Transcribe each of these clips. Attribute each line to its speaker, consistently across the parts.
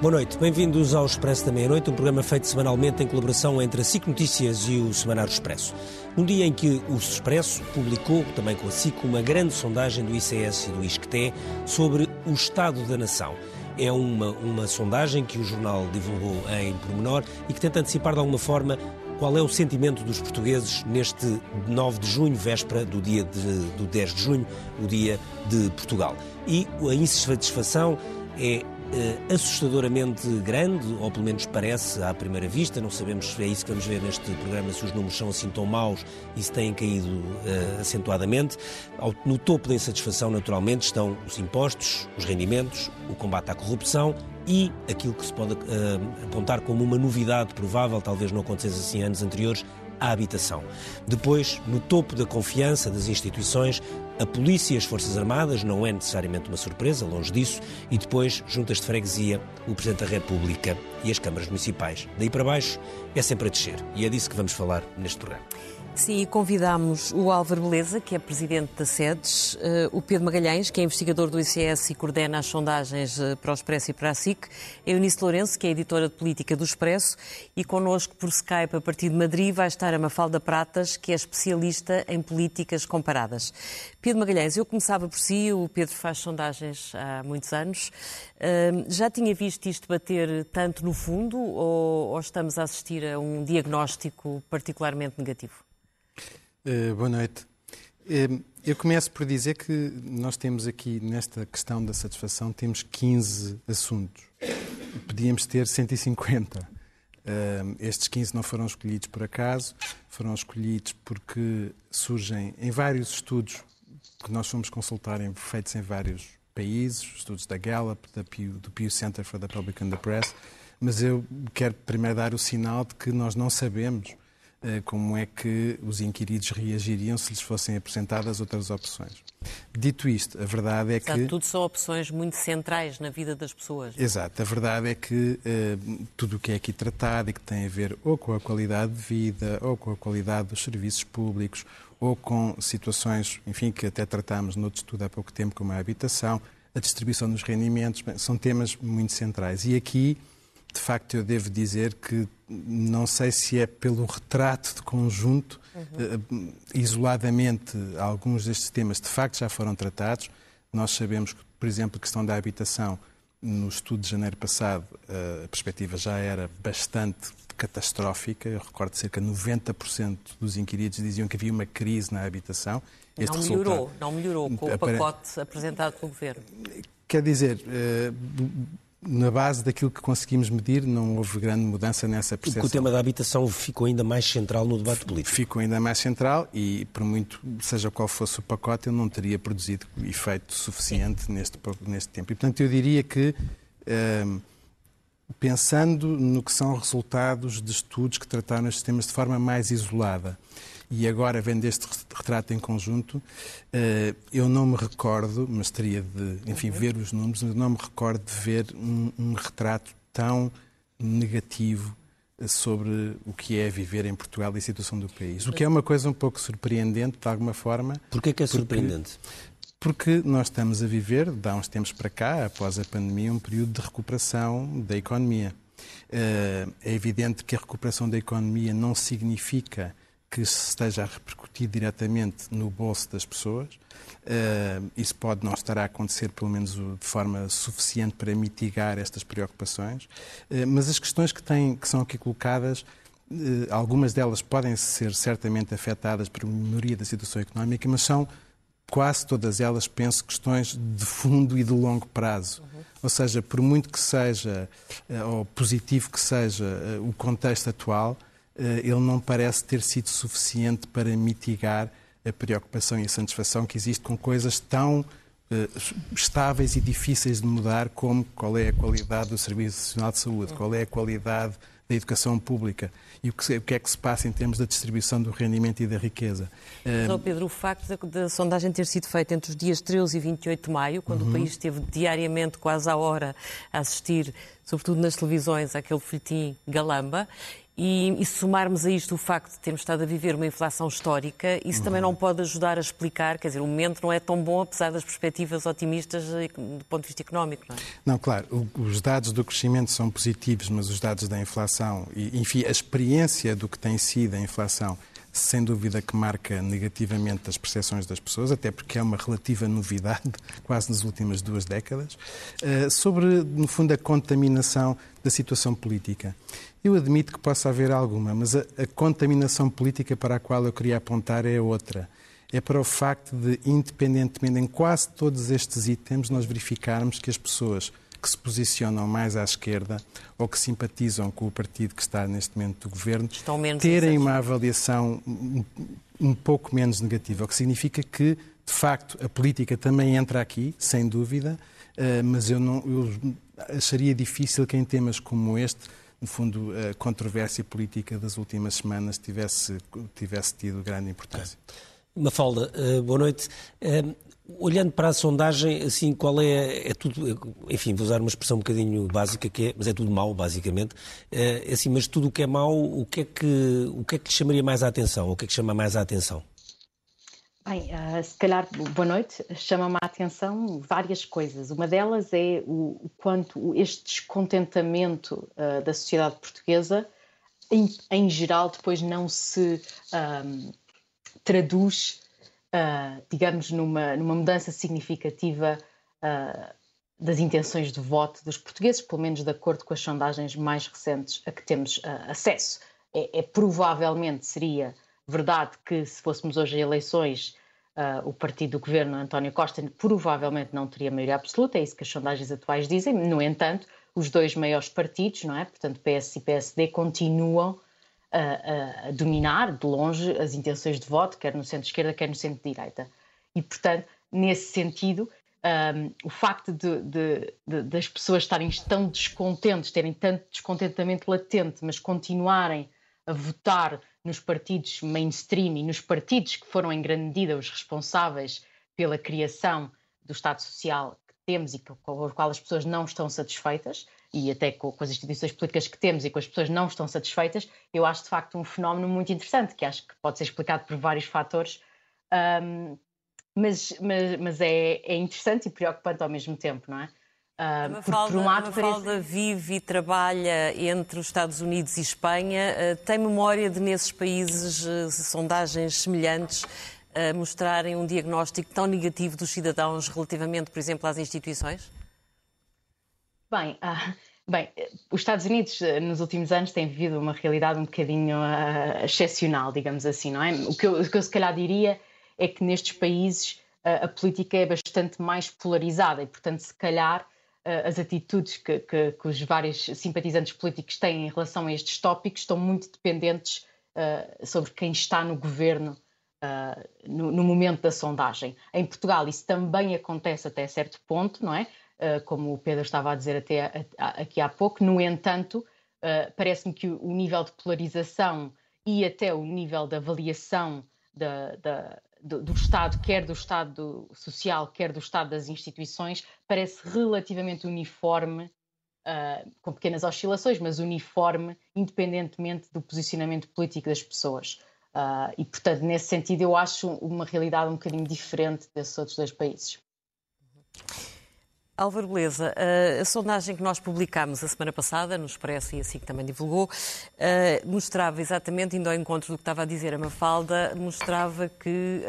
Speaker 1: Boa noite, bem-vindos ao Expresso da Meia-Noite, um programa feito semanalmente em colaboração entre a SIC Notícias e o Semanário Expresso. Num dia em que o Expresso publicou, também com a SIC, uma grande sondagem do ICS e do ISCTE sobre o estado da nação. É uma, uma sondagem que o jornal divulgou em pormenor e que tenta antecipar de alguma forma qual é o sentimento dos portugueses neste 9 de junho, véspera do dia de, do 10 de junho, o dia de Portugal. E a insatisfação é uh, assustadoramente grande, ou pelo menos parece à primeira vista. Não sabemos, é isso que vamos ver neste programa, se os números são assim tão maus e se têm caído uh, acentuadamente. Ao, no topo da insatisfação, naturalmente, estão os impostos, os rendimentos, o combate à corrupção e aquilo que se pode uh, apontar como uma novidade provável, talvez não acontecesse assim anos anteriores, a habitação. Depois, no topo da confiança das instituições, a polícia e as Forças Armadas, não é necessariamente uma surpresa, longe disso, e depois, juntas de freguesia, o Presidente da República e as câmaras municipais. Daí para baixo é sempre a descer, e é disso que vamos falar neste programa.
Speaker 2: Sim, convidámos o Álvaro Beleza, que é presidente da SEDES, eh, o Pedro Magalhães, que é investigador do ICS e coordena as sondagens eh, para o Expresso e para a SIC, a Eunice Lourenço, que é editora de política do Expresso, e connosco por Skype, a partir de Madrid, vai estar a Mafalda Pratas, que é especialista em políticas comparadas. Pedro Magalhães, eu começava por si, o Pedro faz sondagens há muitos anos. Eh, já tinha visto isto bater tanto no fundo ou estamos a assistir a um diagnóstico particularmente negativo?
Speaker 3: Uh, boa noite. Eu começo por dizer que nós temos aqui, nesta questão da satisfação, temos 15 assuntos. Podíamos ter 150. Uh, eh, estes 15 não foram escolhidos por acaso, foram escolhidos porque surgem em vários estudos que nós fomos consultar, em, feitos em vários países, estudos da Gallup, do Pew Center for the Public and the Press, mas eu quero primeiro dar o sinal de que nós não sabemos eh, como é que os inquiridos reagiriam se lhes fossem apresentadas outras opções. Dito isto, a verdade é que.
Speaker 2: Tudo são opções muito centrais na vida das pessoas.
Speaker 3: Exato, a verdade é que uh, tudo o que é aqui tratado e que tem a ver ou com a qualidade de vida, ou com a qualidade dos serviços públicos, ou com situações, enfim, que até tratámos no outro estudo há pouco tempo, como a habitação, a distribuição dos rendimentos, são temas muito centrais. E aqui de facto, eu devo dizer que não sei se é pelo retrato de conjunto, uhum. isoladamente, alguns destes temas de facto já foram tratados. Nós sabemos que, por exemplo, a questão da habitação, no estudo de janeiro passado, a perspectiva já era bastante catastrófica. Eu recordo cerca de 90% dos inquiridos diziam que havia uma crise na habitação.
Speaker 2: Este não melhorou, resultado... não melhorou com o pacote apresentado pelo Governo.
Speaker 3: Quer dizer, eh, na base daquilo que conseguimos medir, não houve grande mudança nessa percepção.
Speaker 1: Porque o tema da habitação ficou ainda mais central no debate político.
Speaker 3: Ficou ainda mais central e, por muito, seja qual fosse o pacote, ele não teria produzido efeito suficiente neste, neste tempo. E, portanto, eu diria que, ehm, pensando no que são resultados de estudos que trataram estes temas de forma mais isolada, e agora, vendo este retrato em conjunto, eh, eu não me recordo, mas teria de, enfim, ver os números, mas não me recordo de ver um, um retrato tão negativo eh, sobre o que é viver em Portugal e a situação do país. O que é uma coisa um pouco surpreendente, de alguma forma.
Speaker 1: Porquê que é surpreendente?
Speaker 3: Porque, porque nós estamos a viver, de há uns tempos para cá, após a pandemia, um período de recuperação da economia. Eh, é evidente que a recuperação da economia não significa que esteja a repercutir diretamente no bolso das pessoas. Uh, isso pode não estar a acontecer, pelo menos de forma suficiente para mitigar estas preocupações. Uh, mas as questões que, têm, que são aqui colocadas, uh, algumas delas podem ser certamente afetadas por melhoria da situação económica, mas são quase todas elas, penso, questões de fundo e de longo prazo. Uhum. Ou seja, por muito que seja, ou positivo que seja o contexto atual, eh, ele não parece ter sido suficiente para mitigar a preocupação e a satisfação que existe com coisas tão uh, estáveis e difíceis de mudar como qual é a qualidade do Serviço Nacional de Saúde, qual é a qualidade da educação pública e o que, é que se passa em termos da distribuição do rendimento e da riqueza.
Speaker 2: Mas, Pedro, o facto da, da, sondagem ter sido feita entre os dias 13 e 28 de maio, quando uhum. o país esteve diariamente, quase à hora, a assistir, sobretudo nas televisões, àquele folhetim Galamba, e, e, somarmos a isto o facto de termos estado a viver uma inflação histórica, isso uhum. também não pode ajudar a explicar, quer dizer, o momento não é tão bom, apesar das perspectivas otimistas eh, do ponto de vista económico, não é?
Speaker 3: Não, claro, os dados do crescimento são positivos, mas os dados da inflação, e, enfim, a experiência do que tem sido a inflação sem dúvida que marca negativamente as percepções das pessoas, até porque é uma relativa novidade, quase nas últimas duas décadas, eh, sobre, no fundo, a contaminação da situação política. Eu admito que possa haver alguma, mas a, a contaminação política para a qual eu queria apontar é outra. É para o facto de, independentemente em quase todos estes itens, nós verificarmos que as pessoas que se posicionam mais à esquerda ou que simpatizam com o partido que está neste momento do governo terem uma avaliação um pouco menos negativa, o que significa que, de facto, a política também entra aqui, sem dúvida, eh, mas eu, não, eu acharia difícil que em temas como este no fundo, a controvérsia política das últimas semanas tivesse, tivesse tido grande importância.
Speaker 1: Mafalda, eh, boa noite. Eh, olhando para a sondagem, assim, qual é, é tudo, enfim, vou usar uma expressão um bocadinho básica que é, mas é tudo mau, basicamente. É, assim, mas tudo o que é mau, o que é que, o que é que lhe chamaria mais a atenção? O que é que chama mais a atenção?
Speaker 4: Bem, uh, se calhar, boa noite, chama-me a atenção várias coisas. Uma delas é o, o quanto este descontentamento uh, da sociedade portuguesa, em, em, geral, depois não se um, traduz, uh, digamos, numa, numa mudança significativa das intenções de voto dos portugueses, pelo menos de acordo com as sondagens mais recentes a que temos acesso. É, é provavelmente seria Verdade que se fôssemos hoje a eleições, uh, o partido do governo, António Costa, provavelmente não teria maioria absoluta, é isso que as sondagens atuais dizem. No entanto, os dois maiores partidos, não é? Portanto, PS e PSD, continuam a, a dominar de longe as intenções de voto, quer no centro-esquerda, quer no centro-direita. E, portanto, nesse sentido, um, o facto de, de, de, das pessoas estarem tão descontentes, terem tanto descontentamento latente, mas continuarem a votar nos partidos mainstream e nos partidos que foram em grande medida os responsáveis pela criação do Estado Social que temos e com o qual as pessoas não estão satisfeitas, e até com, com, as instituições políticas que temos e com as pessoas não estão satisfeitas, eu acho de facto um fenómeno muito interessante, que acho que pode ser explicado por vários fatores, um, mas, mas, mas é, é interessante e preocupante ao mesmo tempo, não é?
Speaker 2: Uh, Mafalda, por, um lado, parece... vive e trabalha entre os Estados Unidos e Espanha. Uh, tem memória de, nesses países, uh, sondagens semelhantes uh, mostrarem um diagnóstico tão negativo dos cidadãos relativamente, por exemplo, às instituições?
Speaker 4: Bem, ah, bem os Estados Unidos, nos últimos anos, têm vivido uma realidade um bocadinho excepcional, digamos assim, não é? O que, eu, o que eu se calhar diria é que nestes países a política é bastante mais polarizada e, portanto, se calhar as atitudes que, que, que, os vários simpatizantes políticos têm em relação a estes tópicos estão muito dependentes uh, sobre quem está no governo uh, no, no, momento da sondagem. Em Portugal isso também acontece até certo ponto, não é? Uh, como o Pedro estava a dizer até a, a, aqui há pouco. No entanto, parece-me que o, o nível de polarização e até o nível de avaliação da, da, do, do, Estado, quer do Estado social, quer do Estado das instituições, parece relativamente uniforme, uh, com pequenas oscilações, mas uniforme, independentemente do posicionamento político das pessoas. Uh, e, portanto, nesse sentido, eu acho uma realidade um bocadinho diferente desses outros dois países.
Speaker 2: Álvaro Beleza, a sondagem que nós publicámos a semana passada, no Expresso e assim que também divulgou, mostrava exatamente, indo ao encontro do que estava a dizer a Mafalda, mostrava que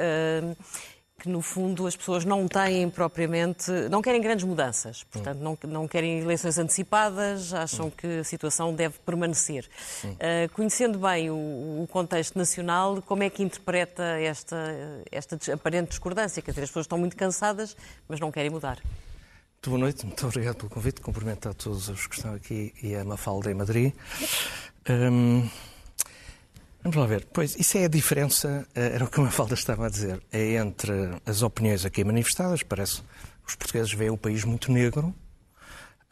Speaker 2: que no fundo as pessoas não têm propriamente, não querem grandes mudanças, portanto não, não querem eleições antecipadas, acham que a situação deve permanecer. Conhecendo bem o, o, contexto nacional, como é que interpreta esta, esta aparente discordância? Quer dizer, as pessoas estão muito cansadas, mas não querem mudar.
Speaker 5: Muito boa noite, muito obrigado pelo convite. Cumprimento a todos os que estão aqui e a Mafalda em Madrid. Um, vamos lá ver. Pois, isso é a diferença, eh, era o que a Mafalda estava a dizer, é entre as opiniões aqui manifestadas, parece que os portugueses veem o país muito negro,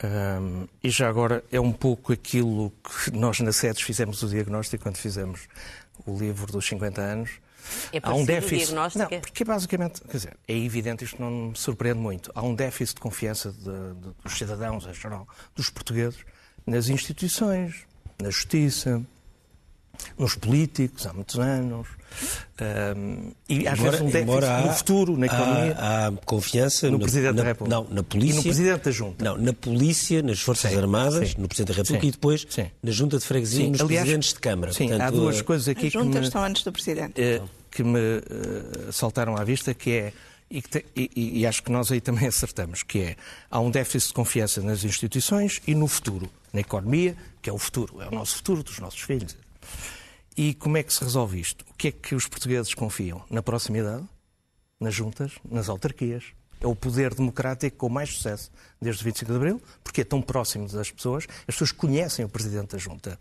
Speaker 5: Um, e já agora é um pouco aquilo que nós na SEDES fizemos o diagnóstico quando fizemos o livro dos 50 anos.
Speaker 2: É Há um déficit.
Speaker 5: Não, porque basicamente, quer dizer, é evidente, isto não me surpreende muito. Há um déficit de confiança de, de, dos cidadãos, em geral, dos portugueses, nas instituições, na justiça, nos políticos há muitos anos. Um, e às embora, vezes um déficit há, no futuro, na economia.
Speaker 1: Há, há confiança
Speaker 5: no na, Presidente
Speaker 1: na,
Speaker 5: da República.
Speaker 1: Não, na polícia.
Speaker 5: E no Presidente da Junta.
Speaker 1: Não, na polícia, nas Forças sim, Armadas, sim, no Presidente da República sim, e depois na Junta de Freguesia e nos Aliás, Presidentes de Câmara.
Speaker 5: Sim, Portanto, há duas coisas aqui
Speaker 6: As juntas
Speaker 5: que me,
Speaker 6: estão antes do Presidente.
Speaker 5: Uh, que me uh, saltaram à vista, que é e, te, e, e, acho que nós aí também acertamos, que é há um déficit de confiança nas instituições e no futuro, na economia, que é o futuro, é o nosso futuro dos nossos filhos. E como é que se resolve isto? O que é que os portugueses confiam? Na proximidade, nas juntas, nas autarquias. É o poder democrático com mais sucesso desde o 25 de Abril, porque é tão próximo das pessoas, as pessoas conhecem o Presidente da Junta.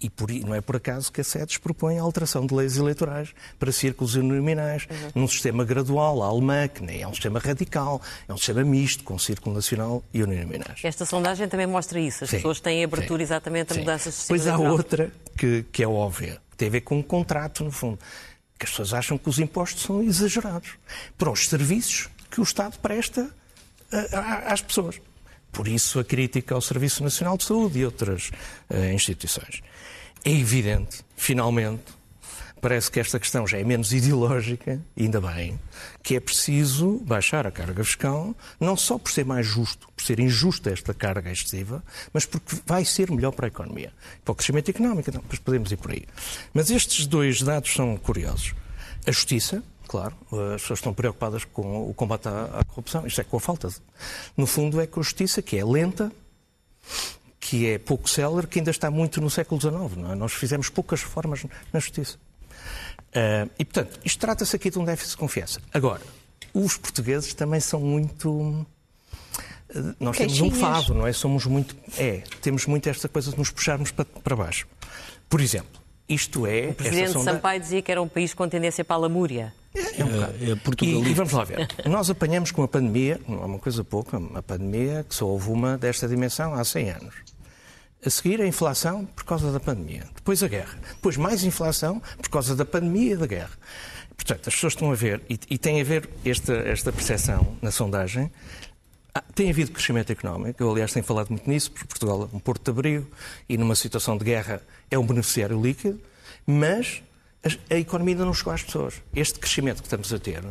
Speaker 5: E por, não é por acaso que a SEDES propõe a alteração de leis eleitorais para círculos uninominais, uhum. num sistema gradual, a alemã, que nem é um sistema radical, é um sistema misto, com círculo nacional e uninominais.
Speaker 2: Esta sondagem também mostra isso. As sim, pessoas têm abertura sim, exatamente a sim. mudanças de sistema
Speaker 5: Pois há outra que, que é óbvia tem a ver com um contrato, no fundo. Que as pessoas acham que os impostos são exagerados para os serviços que o Estado presta às pessoas. Por isso a crítica ao Serviço Nacional de Saúde e outras uh, instituições. É evidente, finalmente, parece que esta questão já é menos ideológica, ainda bem, que é preciso baixar a carga fiscal, não só por ser mais justo, por ser injusta esta carga excessiva, mas porque vai ser melhor para a economia. Para o crescimento económico, então, podemos ir por aí. Mas estes dois dados são curiosos. A justiça, claro, as pessoas estão preocupadas com o combate à, corrupção, isto é com a falta. De... No fundo, é com a justiça que é lenta, que é pouco célere, que ainda está muito no século XIX. Não é? Nós fizemos poucas reformas na justiça. Uh, e, portanto, isto trata-se aqui de um déficit de confiança. Agora, os portugueses também são muito. Ah, nós temos um fado, não é? Somos muito. É, temos muito esta coisa de nos puxarmos para, para baixo. Por exemplo, isto é.
Speaker 2: O presidente. Sampaio dizia que era um país com tendência para a lamúria.
Speaker 5: É, é um bocado. É, é e, e, vamos lá ver. Nós apanhamos com a pandemia, não é uma coisa pouca, uma pandemia que só houve uma desta dimensão há 100 anos. A seguir, a inflação por causa da pandemia. Depois, a guerra. Depois, mais inflação por causa da pandemia e da guerra. Portanto, as pessoas estão a ver, e, e tem a ver esta, esta percepção na sondagem, ah, tem havido crescimento económico. Eu, aliás, tenho falado muito nisso, porque Portugal é um porto de abrigo e, numa situação de guerra, é um beneficiário líquido, mas a economia ainda não chegou às pessoas. Este crescimento que estamos a ter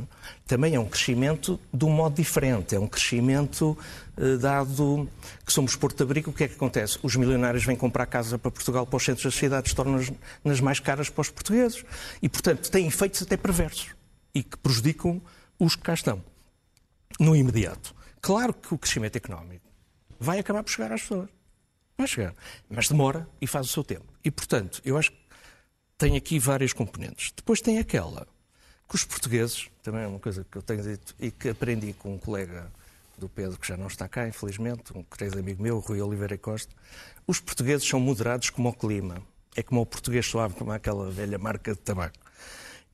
Speaker 5: também é um crescimento de um modo diferente. É um crescimento eh, dado que somos Porto Abrigo. O que é que acontece? Os milionários vêm comprar casa para Portugal, para os centros das cidades, tornam-nas mais caras para os portugueses. E, portanto, têm efeitos até perversos e que prejudicam os que cá estão. No imediato. Claro que o crescimento económico vai acabar por chegar às pessoas. Vai chegar. Mas demora e faz o seu tempo. E, portanto, eu acho que tem aqui várias componentes. Depois tem aquela que os portugueses, também é uma coisa que eu tenho dito e que aprendi com um colega do Pedro, que já não está cá, infelizmente, um querido amigo meu, Rui Oliveira Costa, os portugueses são moderados como o clima. É como o português suave, como aquela velha marca de tabaco.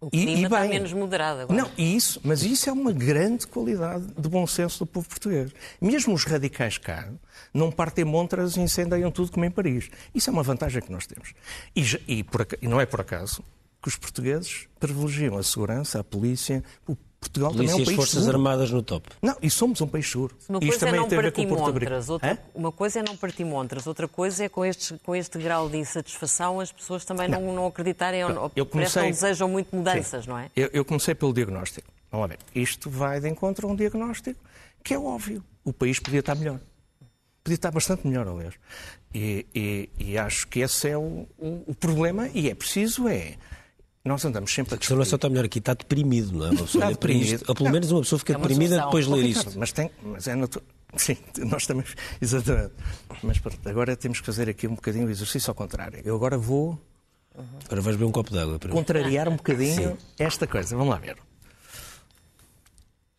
Speaker 2: O clima e, e está menos moderado agora.
Speaker 5: Não, isso, mas isso é uma grande qualidade de bom senso do povo português. Mesmo os radicais cá não partem montras e incendeiam tudo como em Paris. Isso é uma vantagem que nós temos. E, e, por, e não é por acaso que os portugueses privilegiam a segurança, a polícia, o Portugal
Speaker 1: Polícia
Speaker 5: também é um país
Speaker 1: Forças
Speaker 5: seguro.
Speaker 1: Armadas no top.
Speaker 5: Não, e somos um país seguro.
Speaker 2: Uma coisa Isto é não partir montras, outra, uma coisa é não partir montras, outra coisa é com, estes, com este grau de insatisfação as pessoas também não, não, não acreditarem ou eu comecei, não desejam muito mudanças, sim, não é?
Speaker 5: Eu, eu, comecei pelo diagnóstico. Vamos ver. Isto vai de encontro a um diagnóstico que é óbvio. O país podia estar melhor. Podia estar bastante melhor, aliás. E, e, e acho que esse é o, o, o problema e é preciso é nós andamos sempre a discutir.
Speaker 1: A está melhor aqui, está deprimido, não é? Uma pessoa está deprimido. Ou pelo menos uma pessoa fica é uma deprimida depois de ler isto.
Speaker 5: Mas, tem, mas é natural. Sim, nós também. Exatamente. Mas pronto, agora temos que fazer aqui um bocadinho o exercício ao contrário. Eu agora vou.
Speaker 1: Uhum. Agora vais beber um copo d'água.
Speaker 5: Contrariar um bocadinho Sim. esta coisa. Vamos lá ver.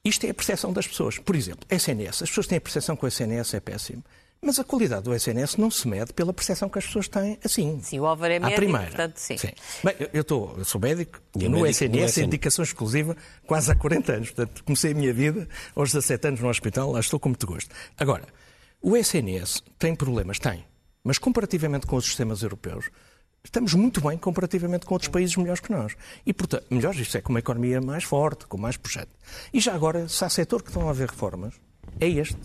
Speaker 5: Isto é a percepção das pessoas. Por exemplo, SNS. As pessoas têm a percepção que o SNS é péssimo. Mas a qualidade do SNS não se mede pela percepção que as pessoas têm assim.
Speaker 2: Sim, o Álvaro é médico,
Speaker 5: primeira.
Speaker 2: portanto, sim. sim.
Speaker 5: Bem, eu, estou, eu sou médico e no médico, SNS, é indicação exclusiva, quase há 40 anos. Portanto, comecei a minha vida aos 17 anos no hospital, lá estou com muito gosto. Agora, O SNS tem problemas? Tem. Mas comparativamente com os sistemas europeus, estamos muito bem comparativamente com outros países melhores que nós. E, portanto, melhores, isto é, com uma economia mais forte, com mais projeto. E já agora, se há setor que estão a haver reformas, é este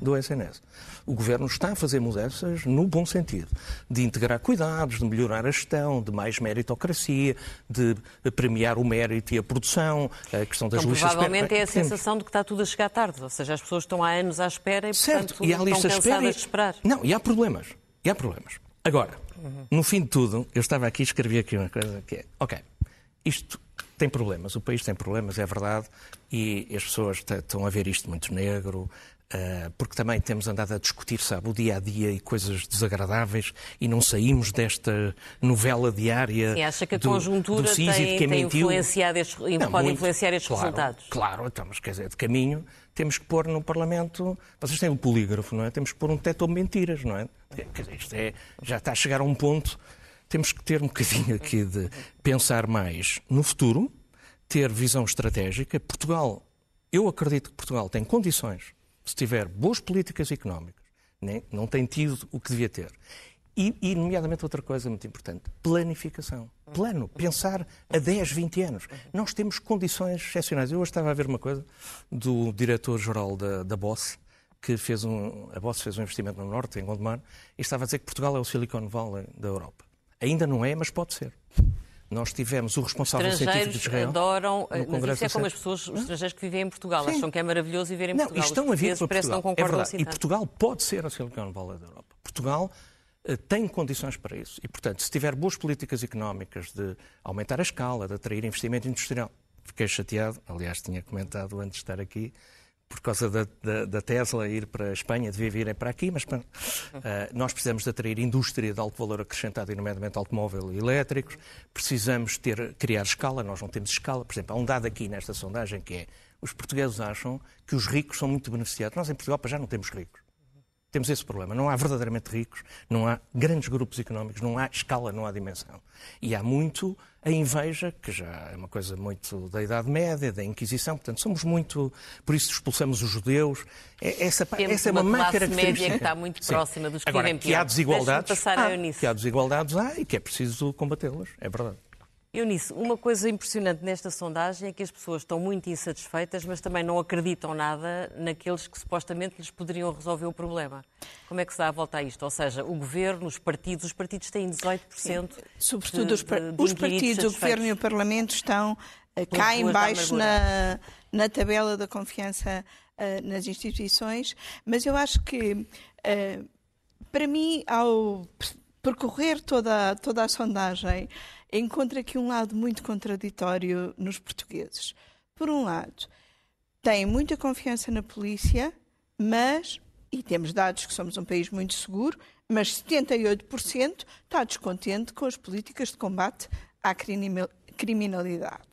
Speaker 5: do SNS. O Governo está a fazer mudanças no bom sentido, de integrar cuidados, de melhorar a gestão, de mais meritocracia, de premiar o mérito e a produção, a questão das
Speaker 2: então,
Speaker 5: listas...
Speaker 2: Provavelmente é a sensação de que está tudo a chegar tarde, ou seja, as pessoas estão há anos à espera e,
Speaker 5: certo.
Speaker 2: portanto,
Speaker 5: e
Speaker 2: estão cansadas de esperar.
Speaker 5: Não, e há problemas. E há problemas. Agora, uhum. no fim de tudo, eu estava aqui e escrevi aqui uma coisa que é, ok, isto tem problemas, o país tem problemas, é verdade, e as pessoas estão a ver isto muito negro, porque também temos andado a discutir, sabe, o dia a dia e coisas desagradáveis e não saímos desta novela diária.
Speaker 2: Sim, acha que a
Speaker 5: do,
Speaker 2: conjuntura
Speaker 5: do
Speaker 2: tem,
Speaker 5: tem
Speaker 2: influenciado estes, não, pode muito, influenciar estes
Speaker 5: claro,
Speaker 2: resultados?
Speaker 5: Claro, então, mas quer dizer, de caminho temos que pôr no Parlamento. Vocês têm o polígrafo, não é? Temos que pôr um teto de mentiras, não é? Quer dizer, isto é, já está a chegar a um ponto. Temos que ter um bocadinho aqui de pensar mais no futuro, ter visão estratégica. Portugal, eu acredito que Portugal tem condições se tiver boas políticas económicas, nem, não tem tido o que devia ter. E, e, nomeadamente, outra coisa muito importante: planificação. Plano. Pensar a 10, 20 anos. Nós temos condições excepcionais. Eu hoje estava a ver uma coisa do diretor-geral da, da BOSS, que fez um. A BOSS fez um investimento no Norte, em Gondomar, e estava a dizer que Portugal é o Silicon Valley da Europa. Ainda não é, mas pode ser. Nós tivemos o responsável científico de Israel.
Speaker 2: adoram, mas isso é como as pessoas, os estrangeiros que vivem em Portugal, Sim. acham que é maravilhoso viver em não, Portugal.
Speaker 5: Estão a vir para Portugal.
Speaker 2: Não concordam é
Speaker 5: verdade. Assim e Portugal pode ser a Silicon Valley da Europa. Portugal uh, tem condições para isso. E, portanto, se tiver boas políticas económicas de aumentar a escala, de atrair investimento industrial, fiquei chateado, aliás, tinha comentado antes de estar aqui, por causa da, da, da, Tesla ir para a Espanha, devia vir para aqui, mas uh, nós precisamos de atrair indústria de alto valor acrescentado, e nomeadamente automóvel e elétricos, precisamos ter, criar escala, nós não temos escala. Por exemplo, há um dado aqui nesta sondagem que é, os portugueses acham que os ricos são muito beneficiados. Nós em Portugal já não temos ricos. Temos esse problema. Não há verdadeiramente ricos, não há grandes grupos económicos, não há escala, não há dimensão. E há muito a inveja, que já é uma coisa muito da Idade Média, da Inquisição, portanto, somos muito. Por isso expulsamos os judeus. É, essa,
Speaker 2: Temos
Speaker 5: essa é
Speaker 2: uma,
Speaker 5: uma má
Speaker 2: característica. média que está muito Sim. próxima dos que
Speaker 5: Agora,
Speaker 2: vivem.
Speaker 5: Que há desigualdades.
Speaker 2: Ah,
Speaker 5: que há desigualdades, há e que é preciso combatê-las. É verdade.
Speaker 2: Eunice, uma coisa impressionante nesta sondagem é que as pessoas estão muito insatisfeitas, mas também não acreditam nada naqueles que supostamente lhes poderiam resolver o problema. Como é que se dá a volta a isto? Ou seja, o governo, os partidos, os partidos têm 18%. Sim.
Speaker 6: Sobretudo de, os, par de, de os partidos, o governo e o parlamento estão uh, cá embaixo na, na tabela da confiança uh, nas instituições, mas eu acho que, uh, para mim, ao percorrer toda, toda a sondagem, encontro aqui um lado muito contraditório nos portugueses. Por um lado, têm muita confiança na polícia, mas, e temos dados que somos um país muito seguro, mas 78% está descontente com as políticas de combate à criminalidade.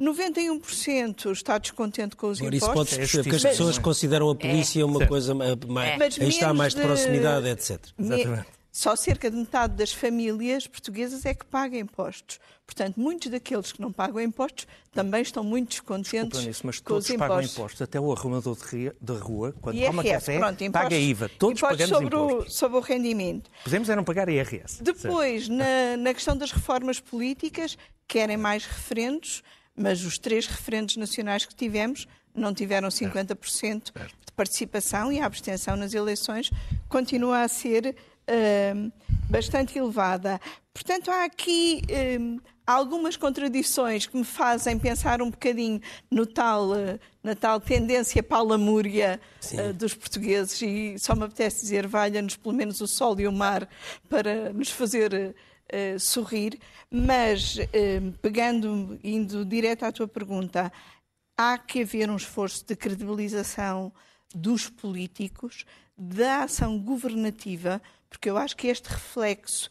Speaker 6: 91% está descontente com os
Speaker 1: Por
Speaker 6: impostos.
Speaker 1: Isso pode ser que as pessoas consideram a polícia é. uma coisa mais, é. está mais de proximidade, etc.
Speaker 5: Exatamente
Speaker 6: só cerca de metade das famílias portuguesas é que paga impostos. Portanto, muitos daqueles que não pagam impostos também estão muito descontentes
Speaker 5: mas
Speaker 6: com
Speaker 5: todos
Speaker 6: os
Speaker 5: pagam impostos. Até o arrumador de rua, quando
Speaker 6: IRS,
Speaker 5: toma café,
Speaker 6: pronto, impostos,
Speaker 5: paga IVA. Todos
Speaker 6: impostos
Speaker 5: pagamos
Speaker 6: sobre
Speaker 5: impostos.
Speaker 6: O, sobre o rendimento.
Speaker 5: Podemos era não pagar IRS.
Speaker 6: Depois, na, na questão das reformas políticas, querem mais referendos, mas os três referendos nacionais que tivemos não tiveram 50% de participação e a abstenção nas eleições continua a ser uh, bastante elevada. Portanto, há aqui uh, algumas contradições que me fazem pensar um bocadinho no tal, uh, na tal tendência palamúria uh, dos portugueses e só me apetece dizer valha-nos pelo menos o sol e o mar para nos fazer sorrir. Mas, pegando, indo direto à tua pergunta, há que haver um esforço de credibilização dos políticos, da ação governativa, porque eu acho que este reflexo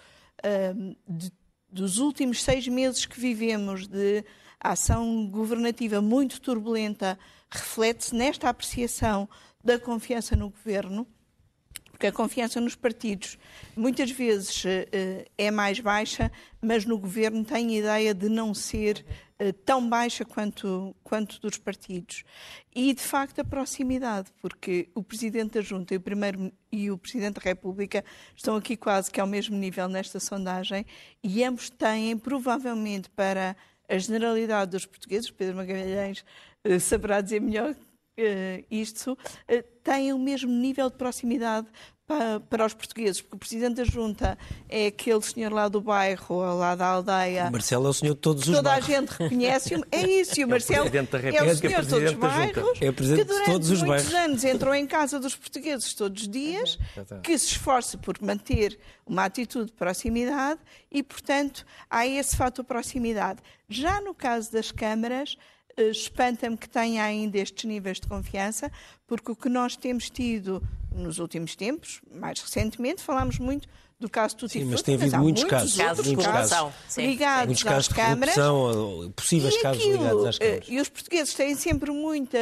Speaker 6: um, de, dos últimos seis meses que vivemos de ação governativa muito turbulenta reflete-se nesta apreciação da confiança no governo. porque a confiança nos partidos muitas vezes é mais baixa, mas no governo tem a ideia de não ser tão baixa quanto, quanto dos partidos. E, de facto, a proximidade, porque o Presidente da Junta e o, primeiro, e o Presidente da República estão aqui quase que ao mesmo nível nesta sondagem e ambos têm, provavelmente, para a generalidade dos portugueses, Pedro Magalhães uh, saberá dizer melhor uh, isto, uh, têm o mesmo nível de proximidade para, para, os portugueses, porque o Presidente da Junta é aquele senhor lá do bairro, ou lá da aldeia.
Speaker 1: O Marcelo é o senhor de todos os
Speaker 6: Toda
Speaker 1: bairros.
Speaker 6: Toda a gente reconhece. É isso, e o Marcelo é o, é o senhor de todos os bairros,
Speaker 1: é o Presidente
Speaker 6: que
Speaker 1: de todos os
Speaker 6: muitos
Speaker 1: bairros.
Speaker 6: anos entrou em casa dos portugueses todos os dias, que se esforça por manter uma atitude de proximidade e, portanto, há esse fator proximidade. Já no caso das câmaras, espanta-me que tenha ainda estes níveis de confiança, porque o que nós temos tido nos últimos tempos, mais recentemente, falámos muito do caso do
Speaker 1: Sim, mas tem havido muitos, casos,
Speaker 2: casos
Speaker 1: muitos
Speaker 2: casos
Speaker 6: ligados
Speaker 1: muitos casos
Speaker 6: às câmaras.
Speaker 1: De corrupção, possíveis
Speaker 6: e
Speaker 1: casos
Speaker 6: aquilo,
Speaker 1: ligados às câmaras.
Speaker 6: E os portugueses têm sempre muita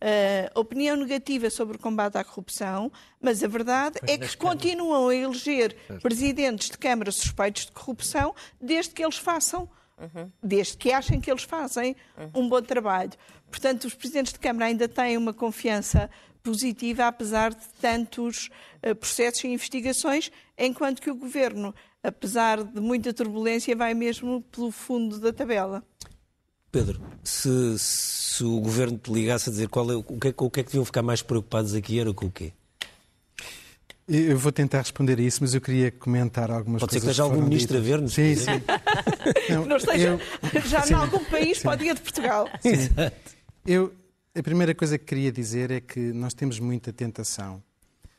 Speaker 6: uh, opinião negativa sobre o combate à corrupção, mas a verdade pois é que continuam a eleger presidentes de câmaras suspeitos de corrupção desde que eles façam Uhum. desde que achem que eles fazem uhum. um bom trabalho. Portanto, os presidentes de Câmara ainda têm uma confiança positiva, apesar de tantos uh, processos e investigações, enquanto que o governo, apesar de muita turbulência, vai mesmo pelo fundo da tabela.
Speaker 1: Pedro, se, se o governo te ligasse a dizer qual é, o, que é, o que é que deviam ficar mais preocupados aqui, era com o quê?
Speaker 3: Eu vou tentar responder a isso, mas eu queria comentar algumas
Speaker 1: pode
Speaker 3: coisas.
Speaker 1: Pode ser que esteja algum ministro a ver-nos.
Speaker 3: Sim, sim.
Speaker 6: Não, não esteja eu... já sim. em algum país sim. para o dia de Portugal.
Speaker 1: Exato.
Speaker 3: Eu, a primeira coisa que queria dizer é que nós temos muita tentação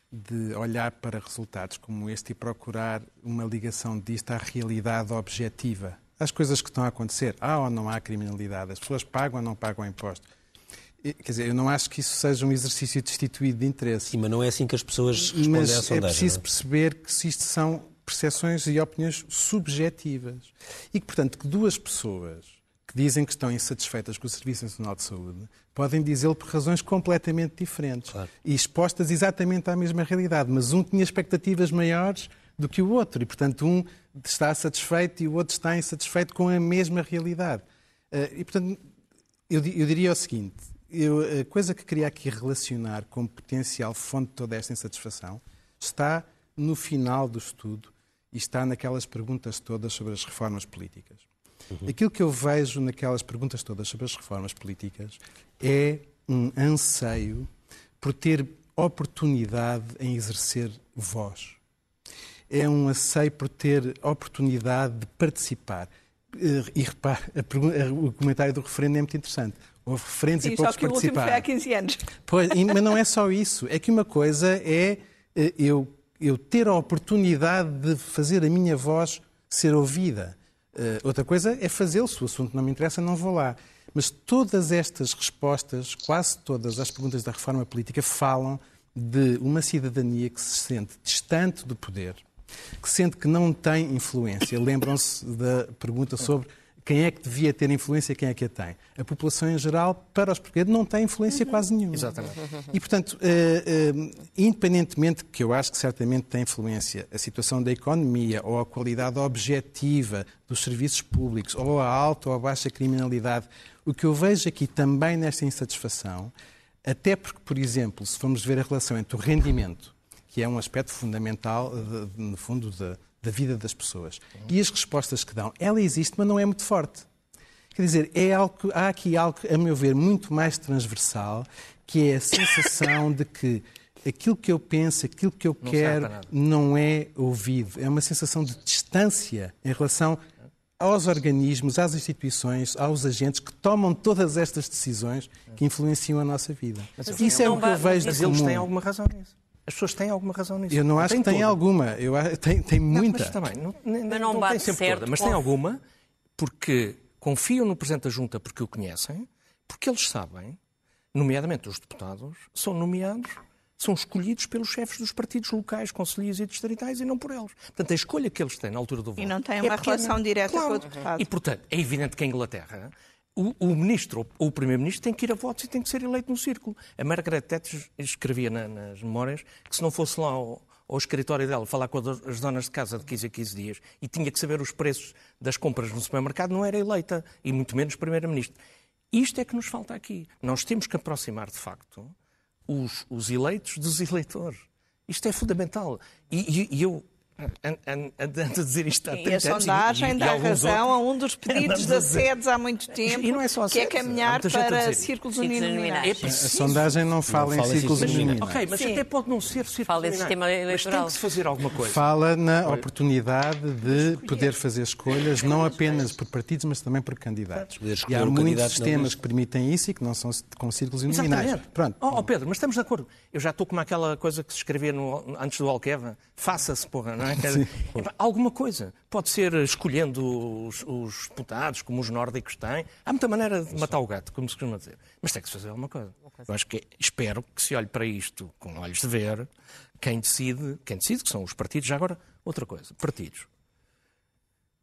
Speaker 3: de olhar para resultados como este e procurar uma ligação disto à realidade objetiva. Às coisas que estão a acontecer. Há ou não há criminalidade? As pessoas pagam ou não pagam impostos? Quer dizer, eu não acho que isso seja um exercício destituído de interesse.
Speaker 1: Sim, mas não é assim que as pessoas respondem
Speaker 3: mas
Speaker 1: à sondagem.
Speaker 3: é preciso
Speaker 1: não?
Speaker 3: perceber que isto são percepções e opiniões subjetivas. E que, portanto, que duas pessoas que dizem que estão insatisfeitas com o Serviço Nacional de Saúde podem dizê-lo por razões completamente diferentes
Speaker 1: claro.
Speaker 3: e expostas exatamente à mesma realidade. Mas um tinha expectativas maiores do que o outro e, portanto, um está satisfeito e o outro está insatisfeito com a mesma realidade. E, portanto, eu, diria o seguinte: eu, a coisa que queria aqui relacionar com potencial fonte de toda esta insatisfação está no final do estudo e está naquelas perguntas todas sobre as reformas políticas. Uhum. Aquilo que eu vejo naquelas perguntas todas sobre as reformas políticas é um anseio por ter oportunidade em exercer voz. É um anseio por ter oportunidade de participar. E repare, o comentário do referendo é muito interessante. Houve referentes
Speaker 6: Sim,
Speaker 3: e poucos
Speaker 6: só que
Speaker 3: participaram.
Speaker 6: o último foi há 15 anos.
Speaker 3: Pois, mas não é só isso. É que uma coisa é eu, eu ter a oportunidade de fazer a minha voz ser ouvida. Uh, outra coisa é fazê-lo. Se o assunto não me interessa, não vou lá. Mas todas estas respostas, quase todas as perguntas da reforma política, falam de uma cidadania que se sente distante do poder, que sente que não tem influência. Lembram-se da pergunta sobre quem é que devia ter influência e quem é que a tem. A população em geral, para os portugueses, não tem influência uhum. quase nenhuma.
Speaker 5: Exatamente.
Speaker 3: E, portanto, uh, uh, independentemente que eu acho que certamente tem influência a situação da economia ou a qualidade objetiva dos serviços públicos ou a alta ou a baixa criminalidade, o que eu vejo aqui também nesta insatisfação, até porque, por exemplo, se formos ver a relação entre o rendimento, que é um aspecto fundamental, de, no fundo, de, da vida das pessoas. E as respostas que dão, ela existe, mas não é muito forte. Quer dizer, é algo, há aqui algo, a meu ver, muito mais transversal, que é a sensação de que aquilo que eu penso, aquilo que eu
Speaker 5: não
Speaker 3: quero, não é ouvido. É uma sensação de distância em relação aos organismos, às instituições, aos agentes que tomam todas estas decisões que influenciam a nossa vida.
Speaker 5: Mas
Speaker 3: Isso é o que eu vejo
Speaker 5: mas
Speaker 3: de
Speaker 5: eles
Speaker 3: comum.
Speaker 5: têm alguma razão nisso. As pessoas têm alguma razão nisso.
Speaker 3: Eu não acho que tem alguma. Eu acho, tem, tem muita.
Speaker 5: Não, mas também, não, não,
Speaker 2: mas não,
Speaker 5: não
Speaker 2: bate
Speaker 5: tem sempre
Speaker 2: certo
Speaker 5: toda. Mas tem alguma porque confiam no Presidente da Junta porque o conhecem, porque eles sabem, nomeadamente os deputados, são nomeados, são escolhidos pelos chefes dos partidos locais, conselheiros e distritais e não por eles. Portanto, a escolha que eles têm na altura do voto.
Speaker 6: E não têm
Speaker 5: é
Speaker 6: uma
Speaker 5: pequena.
Speaker 6: relação direta
Speaker 5: claro.
Speaker 6: com o deputado.
Speaker 5: E, portanto, é evidente que a Inglaterra o, o ministro ou o primeiro-ministro tem que ir a votos e tem que ser eleito no círculo. A Margaret Thatcher escrevia na, nas memórias que se não fosse lá ao, ao escritório dela falar com as donas de casa de 15 a 15 dias e tinha que saber os preços das compras no supermercado, não era eleita, e muito menos primeira-ministro. Isto é que nos falta aqui. Nós temos que aproximar, de facto, os, os eleitos dos eleitores. Isto é fundamental. E, e, e eu Ando a dizer isto há
Speaker 6: E a sondagem dá razão a um dos pedidos da SEDES há muito tempo,
Speaker 5: e não é só
Speaker 6: que é caminhar para círculos uninominais.
Speaker 3: É a sondagem não fala em círculos uninominais.
Speaker 5: Ok, mas até pode não ser círculos Fala em sistema eleitoral. Mas tem que se fazer alguma coisa.
Speaker 3: Fala na oportunidade de poder fazer escolhas, não apenas por partidos, mas também por candidatos. E há muitos sistemas que permitem isso e que não são com círculos uninominais.
Speaker 5: Pronto. Oh, oh, Pedro, mas estamos de acordo. Eu já estou como aquela coisa que se escrevia antes do Alqueva. Faça-se, porra, não é? É? Alguma coisa. Pode ser escolhendo os, os deputados, como os nórdicos têm. Há muita maneira de matar o gato, como se costuma dizer. Mas tem que se fazer alguma coisa. Eu acho que espero que se olhe para isto com olhos de ver quem decide, quem decide, que são os partidos. Já agora, outra coisa. Partidos.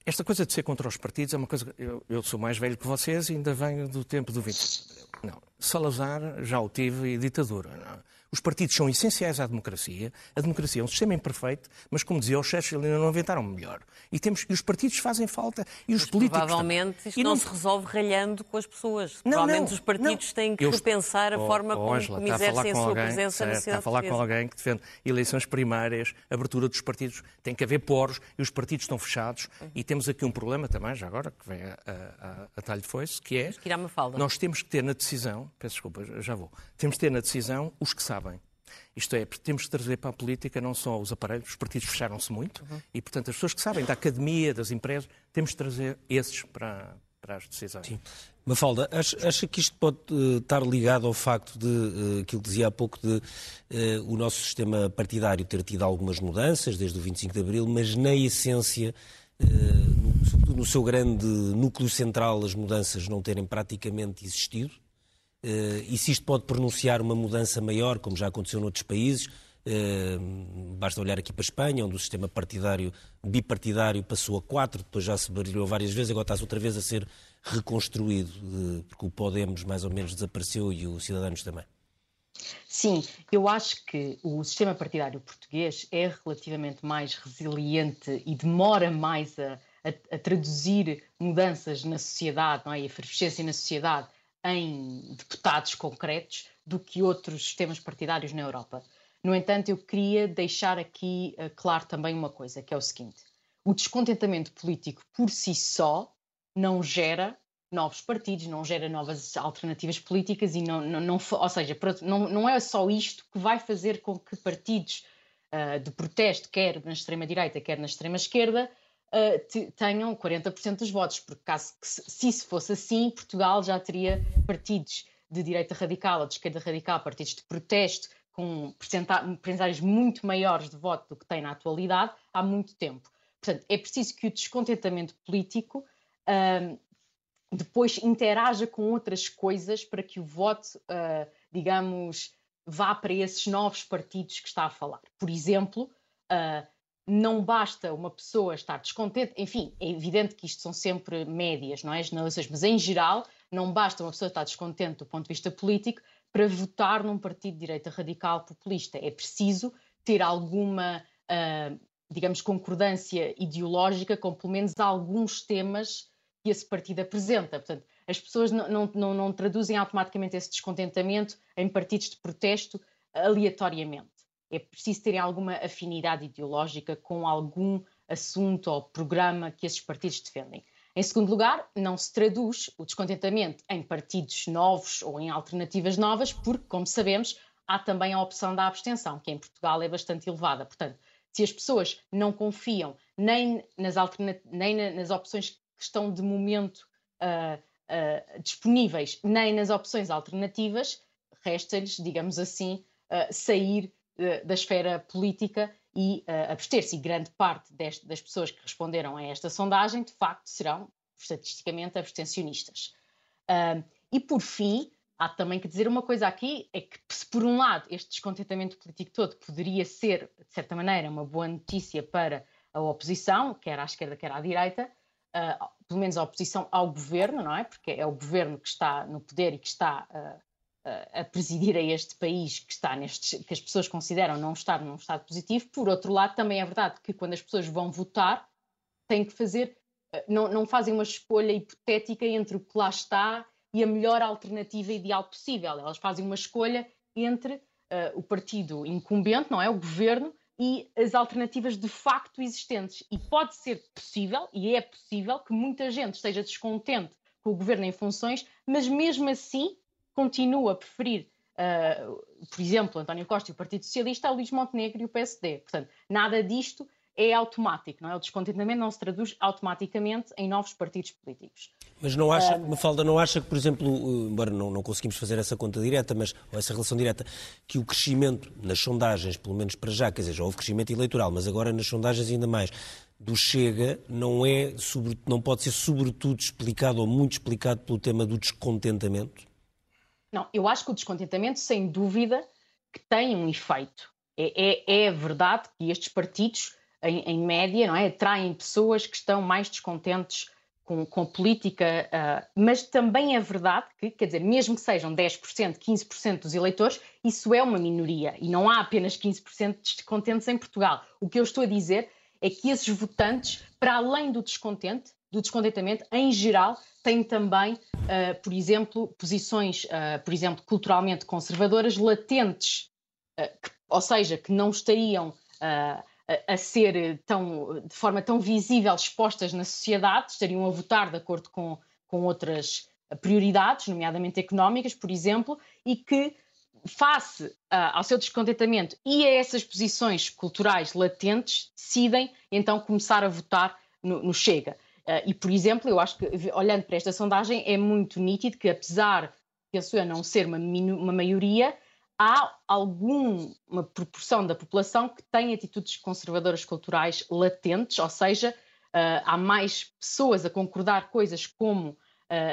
Speaker 5: Esta coisa de ser contra os partidos é uma coisa. Eu, eu sou mais velho que vocês e ainda venho do tempo do 20. Não. Salazar já o tive e ditadura. Não. Os partidos são essenciais à democracia. A democracia é um sistema imperfeito, mas, como dizia o Churchill, ainda não inventaram melhor. E, temos, e os partidos fazem falta e os
Speaker 2: mas
Speaker 5: políticos.
Speaker 2: Provavelmente isto não, não, se resolve ralhando com as pessoas. Não, provavelmente não, os partidos não. têm que Eu, repensar a oh, forma oh, como, Angela, como exercem a, a sua alguém, presença na sociedade. Está
Speaker 5: a falar
Speaker 2: portuguesa.
Speaker 5: com alguém que defende eleições primárias, abertura dos partidos. Tem que haver poros e os partidos estão fechados. Uhum. E temos aqui um problema também, já agora, que vem a, a, a talho de foice, que é.
Speaker 2: Que
Speaker 5: nós temos que ter na decisão. Peço desculpa, já vou. Temos que ter na decisão os que sabem. Isto é, temos de trazer para a política não só os aparelhos, os partidos fecharam-se muito, uhum. e, portanto, as pessoas que sabem da academia, das empresas, temos de trazer esses para, para as decisões. Sim.
Speaker 1: Mafalda, acha, acha que isto pode uh, estar ligado ao facto de, uh, aquilo que dizia há pouco, de uh, o nosso sistema partidário ter tido algumas mudanças desde o 25 de Abril, mas na essência, no, no seu grande núcleo central, as mudanças não terem praticamente existido? Eh, e se isto pode pronunciar uma mudança maior, como já aconteceu noutros países, eh, basta olhar aqui para a Espanha, onde o sistema partidário bipartidário passou a quatro, depois já se brilhou várias vezes, agora está-se outra vez a ser reconstruído, porque o Podemos mais ou menos desapareceu e o Cidadanos também.
Speaker 4: Sim, eu acho que o sistema partidário português é relativamente mais resiliente e demora mais a, a, a traduzir mudanças na sociedade, não é? a efervescência na sociedade em deputados concretos do que outros sistemas partidários na Europa. No entanto, eu queria deixar aqui uh, claro também uma coisa, que é o seguinte: o descontentamento político por si só não gera novos partidos, não gera novas alternativas políticas e não, não, não ou seja, não, não é só isto que vai fazer com que partidos uh, de protesto, quer na extrema direita, quer na extrema esquerda, uh, tenham 40% dos votos, porque caso que, se isso fosse assim, Portugal já teria partidos de direita radical ou de esquerda radical, partidos de protesto, com percentuais muito maiores de voto do que tem na atualidade, há muito tempo. Portanto, é preciso que o descontentamento político uh, depois interaja com outras coisas para que o voto, uh, digamos, vá para esses novos partidos que está a falar. Por exemplo, uh, não basta uma pessoa estar descontente, enfim, é evidente que isto são sempre médias, não é? Generalizações, mas em geral, não basta uma pessoa estar descontente do ponto de vista político para votar num partido de direita radical populista. É preciso ter alguma, uh, digamos, concordância ideológica com pelo menos alguns temas que esse partido apresenta. Portanto, as pessoas não, não, não, não traduzem automaticamente esse descontentamento em partidos de protesto aleatoriamente é preciso terem alguma afinidade ideológica com algum assunto ou programa que esses partidos defendem. Em segundo lugar, não se traduz o descontentamento em partidos novos ou em alternativas novas, porque, como sabemos, há também a opção da abstenção, que em Portugal é bastante elevada. Portanto, se as pessoas não confiam nem nas, nem nas opções que estão de momento uh, uh, disponíveis, nem nas opções alternativas, resta-lhes, digamos assim, uh, sair da esfera política e uh, abster-se. E grande parte deste, das pessoas que responderam a esta sondagem, de facto, serão estatisticamente abstencionistas. Uh, e por fim, há também que dizer uma coisa aqui: é que, se por um lado este descontentamento político todo poderia ser, de certa maneira, uma boa notícia para a oposição, quer à esquerda, quer à direita, uh, pelo menos a oposição ao governo, não é? Porque é o governo que está no poder e que está uh, a presidir a este país que está nestes, que as pessoas consideram não estar num estado positivo. Por outro lado, também é verdade que quando as pessoas vão votar, têm que fazer, não, não fazem uma escolha hipotética entre o que lá está e a melhor alternativa ideal possível. Elas fazem uma escolha entre uh, o partido incumbente, não é? O governo, e as alternativas de facto existentes. E pode ser possível, e é possível, que muita gente esteja descontente com o governo em funções, mas mesmo assim continua a preferir, uh, por exemplo, António Costa e o Partido Socialista a Luís Montenegro e o PSD. Portanto, nada disto é automático, não é? O descontentamento não se traduz automaticamente em novos partidos políticos.
Speaker 1: Mas não acha, uh, Mafalda, não acha que, por exemplo, embora não, não conseguimos fazer essa conta direta, mas, ou essa relação direta, que o crescimento nas sondagens, pelo menos para já, quer dizer, já houve crescimento eleitoral, mas agora nas sondagens ainda mais, do Chega, não, é, sobre, não pode ser sobretudo explicado ou muito explicado pelo tema do descontentamento?
Speaker 4: Não, eu acho que o descontentamento, sem dúvida, que tem um efeito. É, é, é verdade que estes partidos em, em, média, não é? Atraem pessoas que estão mais descontentes com, com a política, uh, mas também é verdade que, quer dizer, mesmo que sejam 10%, 15% dos eleitores, isso é uma minoria e não há apenas 15% de descontentes em Portugal. O que eu estou a dizer é que esses votantes, para além do descontente, do descontentamento, em geral, têm também, uh, por exemplo, posições, uh, por exemplo, culturalmente conservadoras latentes, que, ou seja, que não estariam a ser tão, de forma tão visível expostas na sociedade, estariam a votar de acordo com, com outras prioridades, nomeadamente económicas, por exemplo, e que, face uh, ao seu descontentamento e a essas posições culturais latentes, decidem então começar a votar no, no Chega. Uh, e, por exemplo, eu acho que, olhando para esta sondagem, é muito nítido que, apesar, penso eu, não ser uma, uma maioria, há alguma proporção da população que tem atitudes conservadoras culturais latentes, ou seja, uh, há mais pessoas a concordar coisas como uh,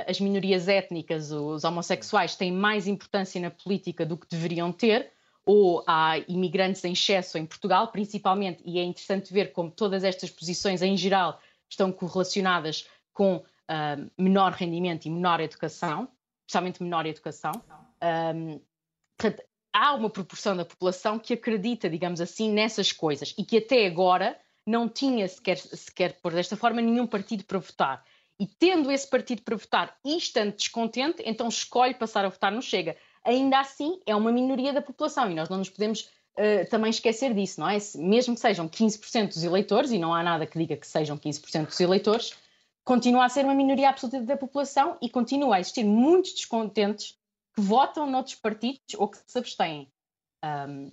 Speaker 4: as minorias étnicas, os homossexuais têm mais importância na política do que deveriam ter, ou há imigrantes em excesso em Portugal, principalmente, e é interessante ver como todas estas posições em geral estão correlacionadas com uh, menor rendimento e menor educação, especialmente menor educação. Um, portanto, há uma proporção da população que acredita, digamos assim, nessas coisas e que até agora não tinha sequer, sequer por desta forma, nenhum partido para votar. E tendo esse partido para votar e estando descontente, então escolhe passar a votar no Chega. Ainda assim, é uma minoria da população e nós não nos podemos uh, também esquecer disso, não é? Mesmo que sejam 15% dos eleitores, e não há nada que diga que sejam 15% dos eleitores, continua a ser uma minoria absoluta da população e continua a existir muitos descontentes que votam noutros partidos ou que se abstêm. Um,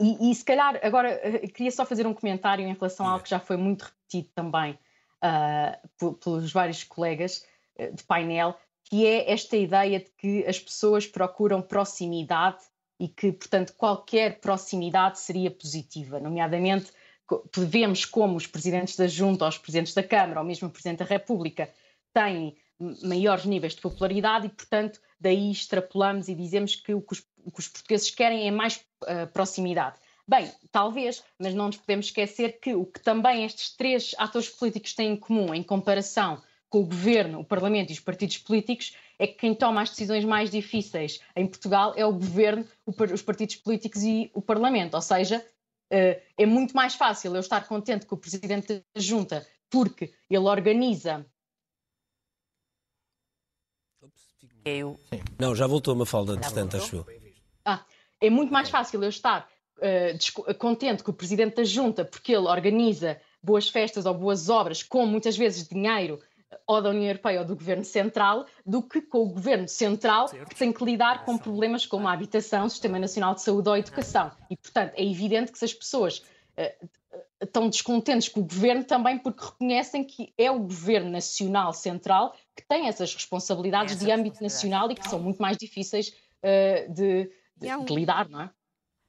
Speaker 4: e, e, se calhar, agora, eh, queria só fazer um comentário em relação a algo que já foi muito repetido também uh, pelos vários colegas uh, de painel, que é esta ideia de que as pessoas procuram proximidade e que, portanto, qualquer proximidade seria positiva, nomeadamente vemos como os presidentes da Junta, ou os presidentes da Câmara, ou mesmo o Presidente da República, têm maiores níveis de popularidade e, portanto, daí extrapolamos e dizemos que o que os, o que os portugueses querem é mais uh, proximidade. Bem, talvez, mas não nos podemos esquecer que o que também estes três atores políticos têm em comum em comparação com o governo, o parlamento e os partidos políticos é que quem toma as decisões mais difíceis em Portugal é o governo, os partidos políticos e o parlamento. Ou seja, uh, é muito mais fácil eu estar contente com o presidente da junta porque ele organiza
Speaker 1: Eu. Sim. Não, já voltou uma falda, entretanto, acho eu.
Speaker 4: Ah, é muito mais fácil eu estar uh, contente com o presidente da junta porque ele organiza boas festas ou boas obras com muitas vezes dinheiro eh, ou da União Europeia ou do Governo Central, do que com o Governo Central, certo. que tem que lidar com problemas como a habitação, o Sistema Nacional de Saúde ou a educação. E, portanto, é evidente que se as pessoas uh, estão descontentes com o Governo também porque reconhecem que é o Governo Nacional Central que tem essas responsabilidades Essa de âmbito nacional e que são muito mais difíceis uh, de, de, um... de, lidar, não é?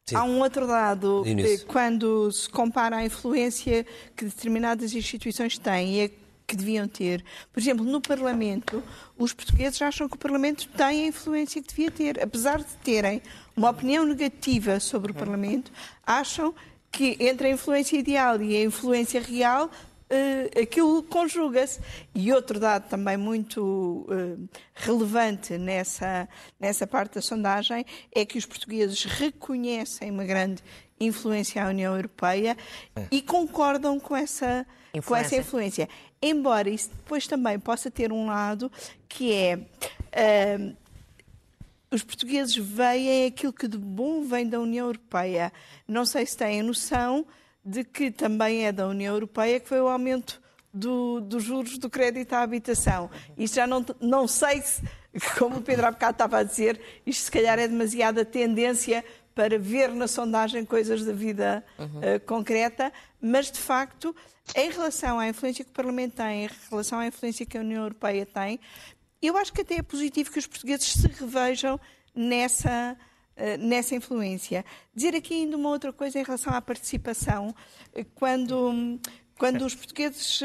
Speaker 6: Sim. Há um outro lado, quando se compara a influência que determinadas instituições têm e a que deviam ter. Por exemplo, no Parlamento, os portugueses acham que o Parlamento tem a influência que devia ter. Apesar de terem uma opinião negativa sobre o Parlamento, acham que entre a influência ideal e a influência real uh, aquilo conjuga-se. E outro dado também muito uh, relevante nessa, nessa parte da sondagem é que os portugueses reconhecem uma grande influência à União Europeia é. e concordam com essa, influência. com essa influência. Embora isso depois também possa ter um lado que é. Uh, os portugueses veem aquilo que de bom vem da União Europeia. Não sei se têm noção de que também é da União Europeia que foi o aumento do, dos juros do crédito à habitação. Isto já não, não sei se, como o Pedro há bocado estava a dizer, isto se calhar é demasiada tendência para ver na sondagem coisas da vida uhum. uh, concreta, mas de facto, em relação à influência que o Parlamento tem, em relação à influência que a União Europeia tem, eu acho que até é positivo que os portugueses se revejam nessa, uh, nessa influência. Dizer aqui ainda uma outra coisa em relação à participação, quando. Quando os portugueses,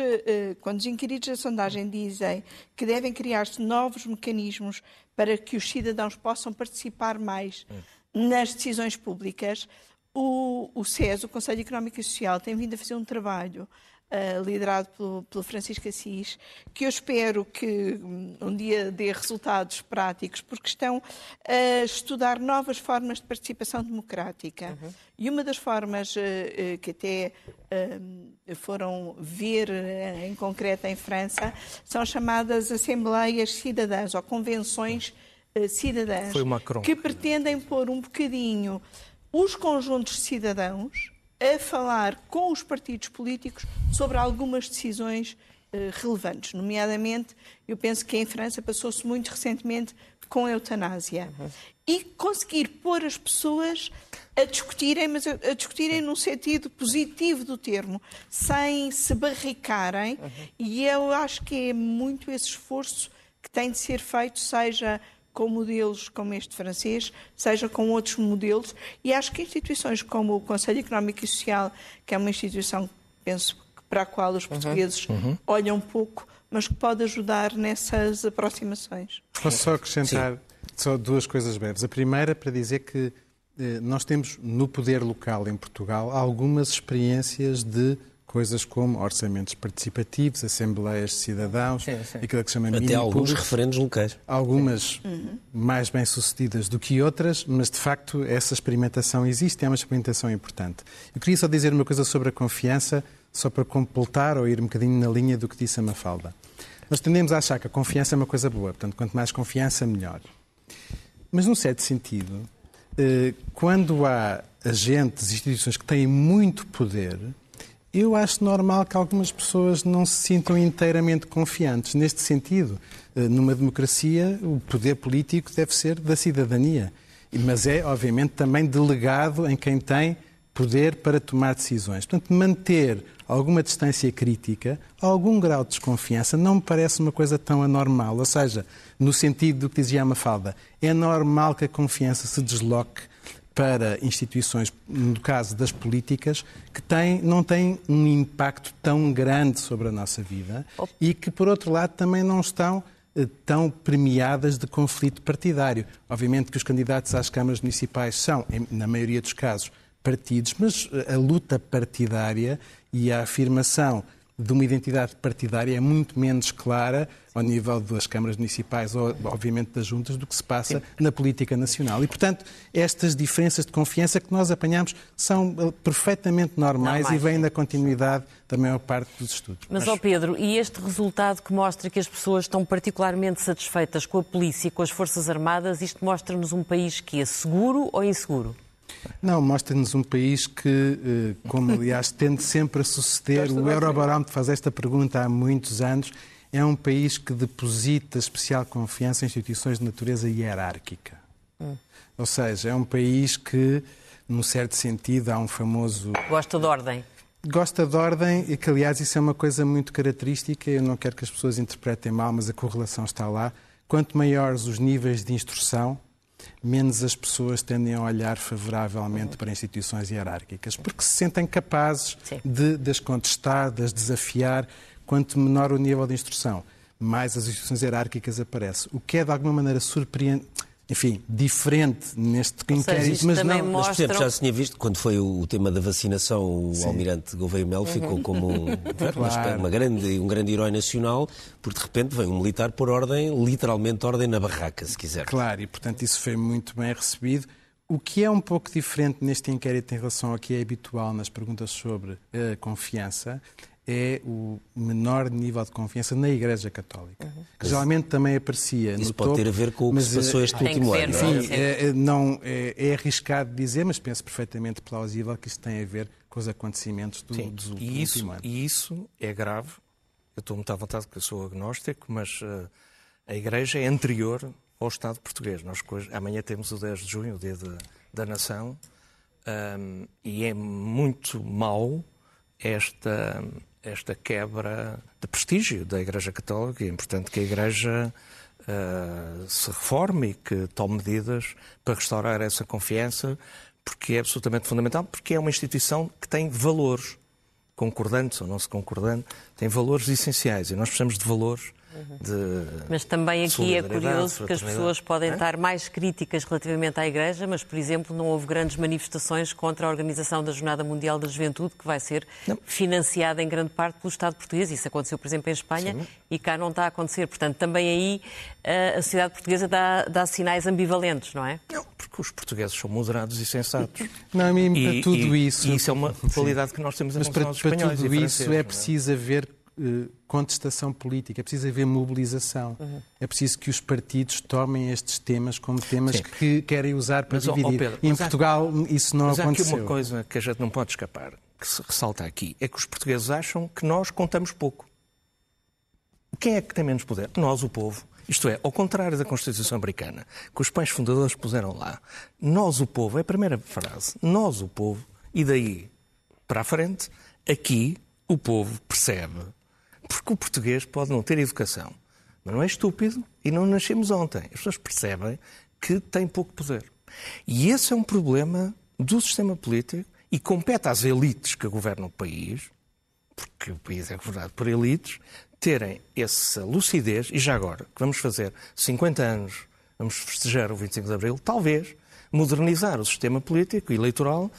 Speaker 6: quando os inquiridos da sondagem dizem que devem criar-se novos mecanismos para que os cidadãos possam participar mais hum nas decisões públicas, o, o CES, o Conselho Económico e Social, tem vindo a fazer um trabalho uh, liderado pelo, pelo, Francisco Assis, que eu espero que hum, um dia dê resultados práticos, porque estão a estudar novas formas de participação democrática. Uhum. E uma das formas uh, uh, que até foram ver em concreto em França são chamadas Assembleias Cidadãs ou Convenções cidadãs que pretendem pôr um bocadinho os conjuntos de cidadãos a falar com os partidos políticos sobre algumas decisões uh, relevantes. Nomeadamente, eu penso que em França passou-se muito recentemente com a eutanásia. Uhum. E conseguir pôr as pessoas a discutirem, mas a, a, discutirem num sentido positivo do termo, sem se barricarem. Uhum. E eu acho que é muito esse esforço que tem de ser feito, seja com modelos como este francês, seja com outros modelos, e acho que instituições como o Conselho Económico e Social, que é uma instituição, penso, para a qual os uhum. portugueses uhum. olham pouco, mas que pode ajudar nessas aproximações.
Speaker 3: Posso só acrescentar Sim. só duas coisas breves. A primeira, para dizer que eh, nós temos no poder local em Portugal algumas experiências de coisas como orçamentos participativos, assembleias de cidadãos, sim, sim. aquilo que se chama
Speaker 1: Até alguns público. referendos locais.
Speaker 3: Algumas uhum. mais bem-sucedidas do que outras, mas de facto essa experimentação existe, é uma experimentação importante. Eu queria só dizer uma coisa sobre a confiança, só para completar ou ir um bocadinho na linha do que disse a Mafalda. Nós tendemos a achar que a confiança é uma coisa boa, portanto, quanto mais confiança, melhor. Mas, num certo sentido, eh, quando há agentes, instituições que têm muito poder, eu acho normal que algumas pessoas não se sintam inteiramente confiantes. Neste sentido, eh, numa democracia, o poder político deve ser da cidadania. Mas é, obviamente, também delegado em quem tem poder para tomar decisões. Portanto, manter alguma distância crítica, algum grau de desconfiança, não me parece uma coisa tão anormal. Ou seja, no sentido do que dizia a Mafalda, é normal que a confiança se desloque para instituições, no caso das políticas, que têm, não têm um impacto tão grande sobre a nossa vida e que, por outro lado, também não estão eh, tão premiadas de conflito partidário. Obviamente que os candidatos às câmaras municipais são, na maioria dos casos, partidos, mas eh, a luta partidária e a afirmação de uma identidade partidária é muito menos clara ao nível das câmaras municipais ou, obviamente, das juntas do que se passa Sim. na política nacional. E, portanto, estas diferenças de confiança que nós apanhamos são eh, perfeitamente normais Não, e vêm da continuidade da maior parte dos estudos.
Speaker 2: Mas, ó Pedro, e este resultado que mostra que as pessoas estão particularmente satisfeitas com a polícia e com as Forças Armadas, isto mostra-nos um país que é seguro ou inseguro?
Speaker 3: Não, mostra-nos um país que, eh, como aliás tende sempre a suceder, o Eurobarómetro faz esta pergunta há muitos anos, é um país que deposita especial confiança em instituições de natureza hierárquica. Hum. Ou seja, é um país que, num certo sentido, há um famoso.
Speaker 2: Gosta de ordem.
Speaker 3: Gosta de ordem e que, aliás, isso é uma coisa muito característica. Eu não quero que as pessoas interpretem mal, mas a correlação está lá. Quanto maiores os níveis de instrução, menos as pessoas tendem a olhar favoravelmente para instituições hierárquicas, porque se sentem capazes de, de as contestar, de as desafiar. Quanto menor o nível de instrução, mais as instituições hierárquicas aparecem. O que é, de alguma maneira, surpreendente enfim, diferente neste inquérito, mas não.
Speaker 1: Mas, por exemplo, já se tinha visto, quando foi o tema da vacinação, o Sim. almirante Gouveia Melo ficou uhum. como um, claro. uma grande, um grande herói nacional, porque de repente vem um militar por ordem, literalmente ordem na barraca, se quiser.
Speaker 3: Claro, e portanto isso foi muito bem recebido. O que é um pouco diferente neste inquérito em relação ao que é habitual nas perguntas sobre a confiança é o menor nível de confiança na Igreja Católica, uhum. que geralmente também aparecia
Speaker 1: Isso
Speaker 3: no
Speaker 1: pode
Speaker 3: topo,
Speaker 1: ter a ver com o que se passou eh, este último ano.
Speaker 3: Enfim, é, é, não, é, é, arriscado dizer, mas penso perfeitamente plausível que isso tem a ver com os acontecimentos do, Sim. do, do
Speaker 5: e isso,
Speaker 3: último ano.
Speaker 5: E isso é grave. Eu estou muito à vontade porque eu sou agnóstico, mas uh, a Igreja é anterior ao Estado português. Nós amanhã temos o 10 de junho, o Dia de, da Nação, um, e é muito mau esta esta quebra de prestígio da Igreja Católica. É importante que a Igreja uh, se reforme e que tome medidas para restaurar essa confiança, porque é absolutamente fundamental, porque é uma instituição que tem valores, concordantes ou não se tem valores essenciais e nós precisamos de valores de
Speaker 2: Mas também aqui é curioso que as pessoas podem é? estar mais críticas relativamente à Igreja, mas, por exemplo, não houve grandes manifestações contra a organização da Jornada Mundial da Juventude, que vai ser não. financiada em grande parte pelo Estado português. Isso aconteceu, por exemplo, em Espanha Sim. e cá não está a acontecer. Portanto, também aí eh, a sociedade portuguesa dá, dá sinais ambivalentes, não é?
Speaker 5: Não, porque os portugueses são moderados e sensatos.
Speaker 3: Não, a mim, para tudo
Speaker 5: e,
Speaker 3: isso...
Speaker 5: E isso é uma qualidade que nós temos em
Speaker 3: Mas para, para tudo isso é, é preciso haver contestação política, é preciso haver mobilização. Uhum. É preciso que os partidos tomem estes temas como temas Sim. que querem usar para mas, dividir. Oh, Pedro, em Portugal há, isso não
Speaker 5: mas
Speaker 3: aconteceu.
Speaker 5: Mas há aqui uma coisa que a gente não pode escapar, que se ressalta aqui, é que os portugueses acham que nós contamos pouco. Quem é que tem menos poder? Nós, o povo. Isto é, ao contrário da Constituição Americana, que os pães fundadores puseram lá, nós, o povo, é a primeira frase, nós, o povo, e daí para a frente, aqui o povo percebe porque o português pode não ter educação, mas não é estúpido e não nascemos ontem. As pessoas percebem que tem pouco poder. E esse é um problema do sistema político e compete às elites que governam o país, porque o país é governado por elites, terem essa lucidez, e já agora, que vamos fazer 50 anos, vamos festejar o 25 de Abril, talvez modernizar o sistema político e eleitoral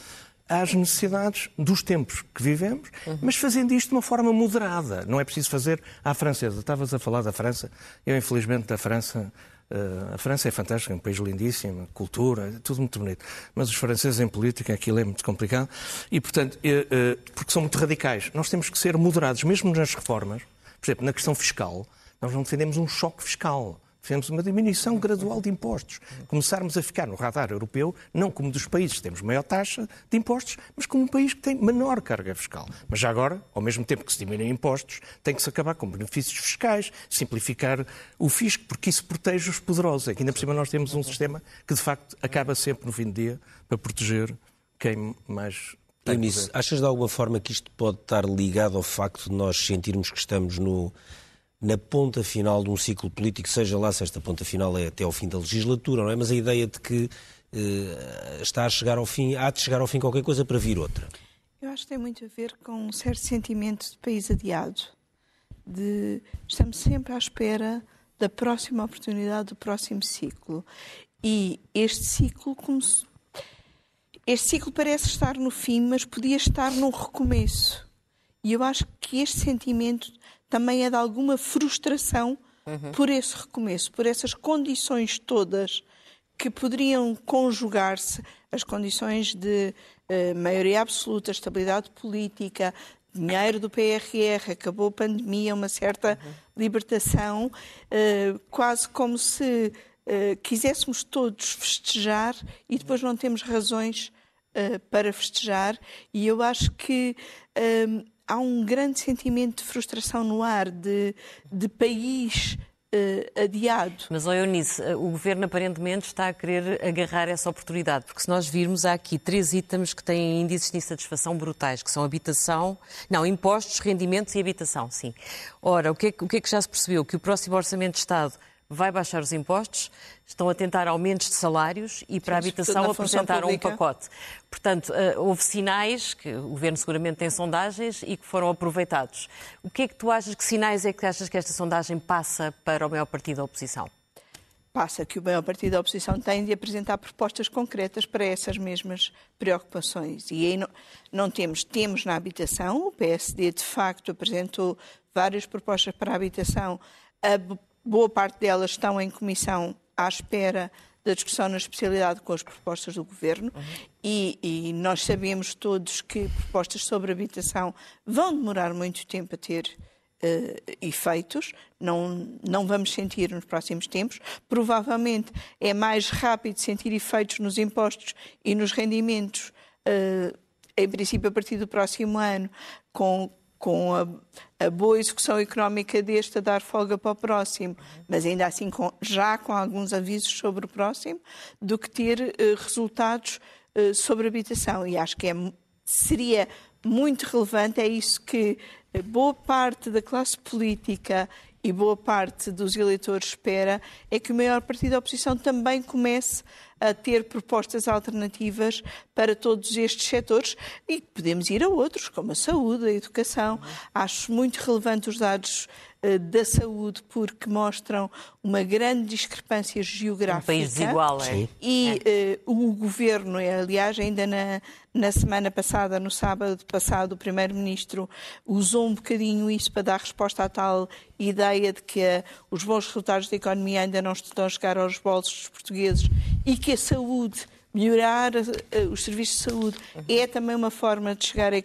Speaker 5: às necessidades dos tempos que vivemos, uhum. mas fazendo isto de uma forma moderada. Não é preciso fazer à francesa. Estavas a falar da França. Eu, infelizmente, da França. Uh, a França é fantástica, é um país lindíssimo, cultura, é tudo muito bonito. Mas os franceses em política, aquilo é muito complicado. E, portanto, uh, uh, porque são muito radicais. Nós temos que ser moderados, mesmo nas reformas. Por exemplo, na questão fiscal, nós não defendemos um choque fiscal. Fizemos uma diminuição gradual de impostos. Começarmos a ficar no radar europeu, não como dos países que temos maior taxa de impostos, mas como um país que tem menor carga fiscal. Mas já agora, ao mesmo tempo que se diminuem impostos, tem que se acabar com benefícios fiscais, simplificar o fisco, porque isso protege os poderosos. É que ainda por cima nós temos um sistema que, de facto, acaba sempre, no fim do dia, para proteger quem mais
Speaker 1: Eunice, achas de alguma forma que isto pode estar ligado ao facto de nós sentirmos que estamos no, na ponta final de um ciclo político, seja lá se esta ponta final é até ao fim da legislatura, não é? Mas a ideia de que eh, está a chegar ao fim, há de chegar ao fim qualquer coisa para vir outra.
Speaker 6: Eu acho que tem muito a ver com um certo sentimento de país adiado. De estamos sempre à espera da próxima oportunidade, do próximo ciclo. E este ciclo se... este ciclo parece estar no fim, mas podia estar num recomeço. E eu acho que este sentimento também é de alguma frustração uhum. por esse recomeço, por essas condições todas que poderiam conjugar-se as condições de uh, maioria absoluta, estabilidade política, dinheiro do PRR, acabou a pandemia, uma certa uhum. libertação, uh, quase como se uh, quiséssemos todos festejar e depois não temos razões para festejar. E eu acho que há um grande sentimento de frustração no ar, de, de país uh, adiado.
Speaker 2: Mas, oh Eunice, eh, o Governo aparentemente está a querer agarrar essa oportunidade, porque se nós virmos, há aqui três itens que têm índices de insatisfação brutais, que são habitação, não, impostos, rendimentos e habitação, sim. Ora, o que, é, o que é que já se percebeu? Que o próximo Orçamento de Estado vai baixar os impostos, estão a tentar aumentos de salários e para a habitação apresentaram um pacote. Portanto, eh, houve sinais que o Governo seguramente tem sondagens e que foram aproveitados. O que é que tu achas, que sinais é que achas que esta sondagem passa para o maior partido da oposição?
Speaker 6: passa que o maior partido da oposição tem de apresentar propostas concretas para essas mesmas preocupações. E aí não, não, temos, temos na habitação, o PSD de facto apresentou várias propostas para a habitação, boa parte delas estão em comissão à espera da discussão na especialidade com as propostas do Governo uhum. e, e, nós sabemos todos que propostas sobre habitação vão demorar muito tempo a ter uh, efeitos, não, não vamos sentir nos próximos tempos. Provavelmente é mais rápido sentir efeitos nos impostos e nos rendimentos, uh, em princípio, a partir do próximo ano, com, com a, a, boa execução económica deste a dar folga para o próximo, mas ainda assim com, já com alguns avisos sobre o próximo, do que ter uh, resultados uh, sobre habitação. E acho que é, seria muito relevante, é isso que boa parte da classe política e boa parte dos eleitores espera é que o maior partido da oposição também comece a ter propostas alternativas para todos estes setores e podemos ir a outros, como a saúde, a educação. Acho muito relevante os dados eh, da saúde porque mostram uma grande discrepância geográfica.
Speaker 2: Um país desigual, é?
Speaker 6: E é. Uh, o governo, aliás, ainda na, na semana passada, no sábado passado, o primeiro-ministro usou um bocadinho isso para dar resposta à tal ideia de que uh, os bons resultados da economia ainda não estão a chegar aos bolsos dos portugueses e que a saúde, melhorar uh, os serviços de saúde, uhum. é também uma forma de chegar a,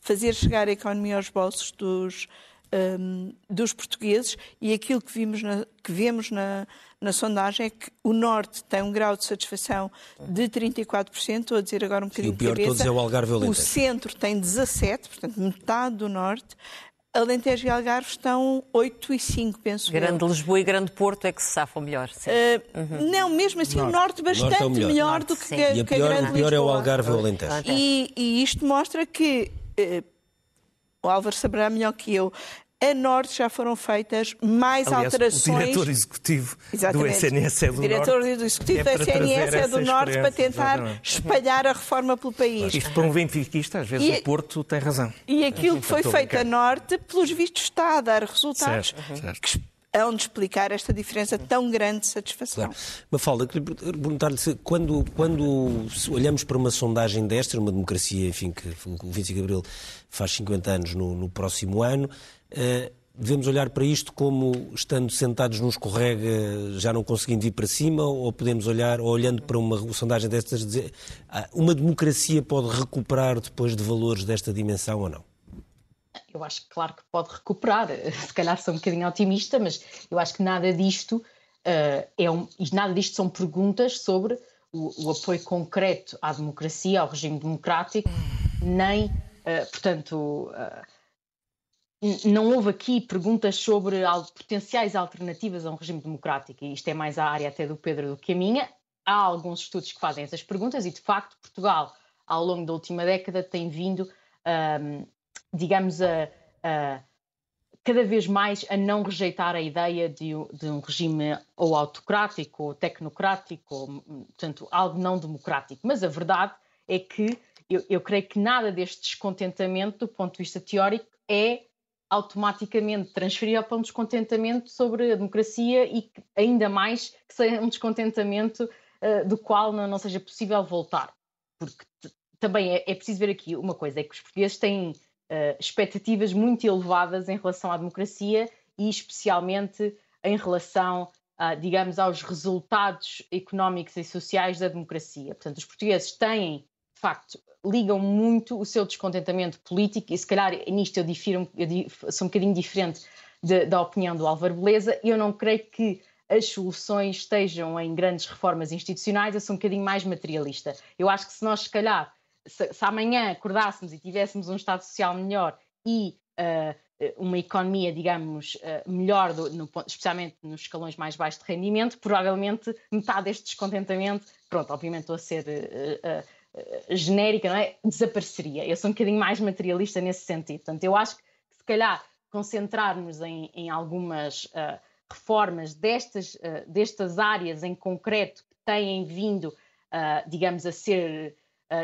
Speaker 6: fazer chegar a economia aos bolsos dos um, dos portugueses e aquilo que, vimos na, que vemos na, na sondagem é que o Norte tem um grau de satisfação de 34%, estou a dizer agora um bocadinho
Speaker 1: Sim, o pior
Speaker 6: de cabeça.
Speaker 1: todos é o Algarve
Speaker 6: O Centro tem 17%, portanto metade do Norte. Alentejo e Algarve estão 8 e 5, penso
Speaker 2: Grande
Speaker 6: eu.
Speaker 2: Lisboa e Grande Porto é que se safam melhor.
Speaker 6: Uh, uhum. Não, mesmo assim, norte. o Norte bastante norte é o melhor, melhor norte, do que, a,
Speaker 1: e
Speaker 6: a,
Speaker 1: pior,
Speaker 6: Grande
Speaker 1: O pior
Speaker 6: Lisboa.
Speaker 1: é o Algarve e o Alentejo.
Speaker 6: E, e isto mostra que... Uh, o Álvaro saberá melhor que eu a norte já foram feitas mais
Speaker 5: Aliás,
Speaker 6: alterações.
Speaker 5: O diretor executivo Exatamente. do SNS é do
Speaker 6: o diretor
Speaker 5: norte.
Speaker 6: executivo do SNS é do norte para tentar exatamente. espalhar a reforma pelo país.
Speaker 5: Isto para um benfiquista, às vezes e, o Porto tem razão.
Speaker 6: E aquilo que foi feito a norte, pelos vistos, está a dar resultados certo. que hão de explicar esta diferença tão grande de satisfação. Claro.
Speaker 1: Mafalda, queria perguntar-lhe se quando, quando olhamos para uma sondagem destas, uma democracia, enfim, que o 25 de Abril faz 50 anos no, no próximo ano, eh, devemos olhar para isto como estando sentados num escorrega, já não conseguindo vir para cima, ou podemos olhar, ou olhando para uma sondagem destas, dizer ah, uma democracia pode recuperar depois de valores desta dimensão ou não?
Speaker 4: Eu acho que, claro, que pode recuperar. Se calhar sou um bocadinho otimista, mas eu acho que nada disto uh, é um, nada disto são perguntas sobre o, o, apoio concreto à democracia, ao regime democrático, nem, uh, portanto. Uh, não houve aqui perguntas sobre potenciais alternativas a um regime democrático, e isto é mais a área até do Pedro do que a minha. Há alguns estudos que fazem essas perguntas, e de facto, Portugal, ao longo da última década, tem vindo, um, digamos, a, a, cada vez mais a não rejeitar a ideia de, de um regime ou autocrático, ou tecnocrático, ou, portanto, algo não democrático. Mas a verdade é que eu, eu creio que nada deste descontentamento, do ponto de vista teórico, é automaticamente transferir para um descontentamento sobre a democracia e ainda mais que seja um descontentamento uh, do qual não, não, seja possível voltar. Porque também é, é, preciso ver aqui uma coisa, é que os portugueses têm uh, expectativas muito elevadas em relação à democracia e especialmente em relação, uh, digamos, aos resultados económicos e sociais da democracia. Portanto, os portugueses têm, de facto, ligam muito o seu descontentamento político, e se calhar nisto eu, difiro, eu sou um bocadinho diferente de, da opinião do Álvaro Beleza, eu não creio que as soluções estejam em grandes reformas institucionais, eu sou um bocadinho mais materialista. Eu acho que se nós, se calhar, se, se amanhã acordássemos e tivéssemos um Estado Social melhor e uh, uma economia, digamos, uh, melhor, do, no, especialmente nos escalões mais baixos de rendimento, provavelmente metade deste descontentamento, pronto, obviamente estou a ser uh, genérica, não é? Desapareceria. Eu sou um bocadinho mais materialista nesse sentido. Portanto, eu acho que se calhar concentrarmos em, em algumas reformas destas, destas áreas em concreto que têm vindo, digamos, a ser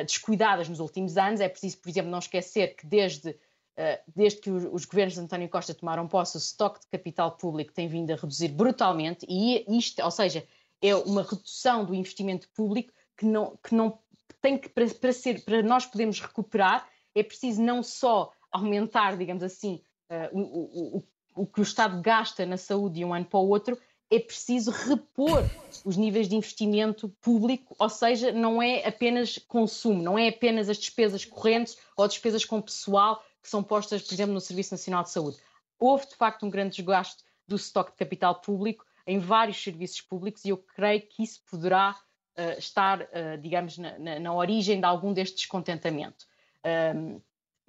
Speaker 4: descuidadas nos últimos anos. É preciso, por exemplo, não esquecer que desde, desde que os, os governos de António Costa tomaram posse, o estoque de capital público tem vindo a reduzir brutalmente e isto, ou seja, é uma redução do investimento público que não, que não tem que, para, para, ser, para nós podermos recuperar, é preciso não só aumentar, digamos assim, uh, o, o, o que o Estado gasta na saúde de um ano para o outro, é preciso repor os níveis de investimento público, ou seja, não é apenas consumo, não é apenas as despesas correntes ou despesas com pessoal que são postas, por exemplo, no Serviço Nacional de Saúde. Houve, de facto, um grande desgaste do estoque de capital público em vários serviços públicos e eu creio que isso poderá uh, estar, uh, digamos, na, na, na, origem de algum deste descontentamento. Um,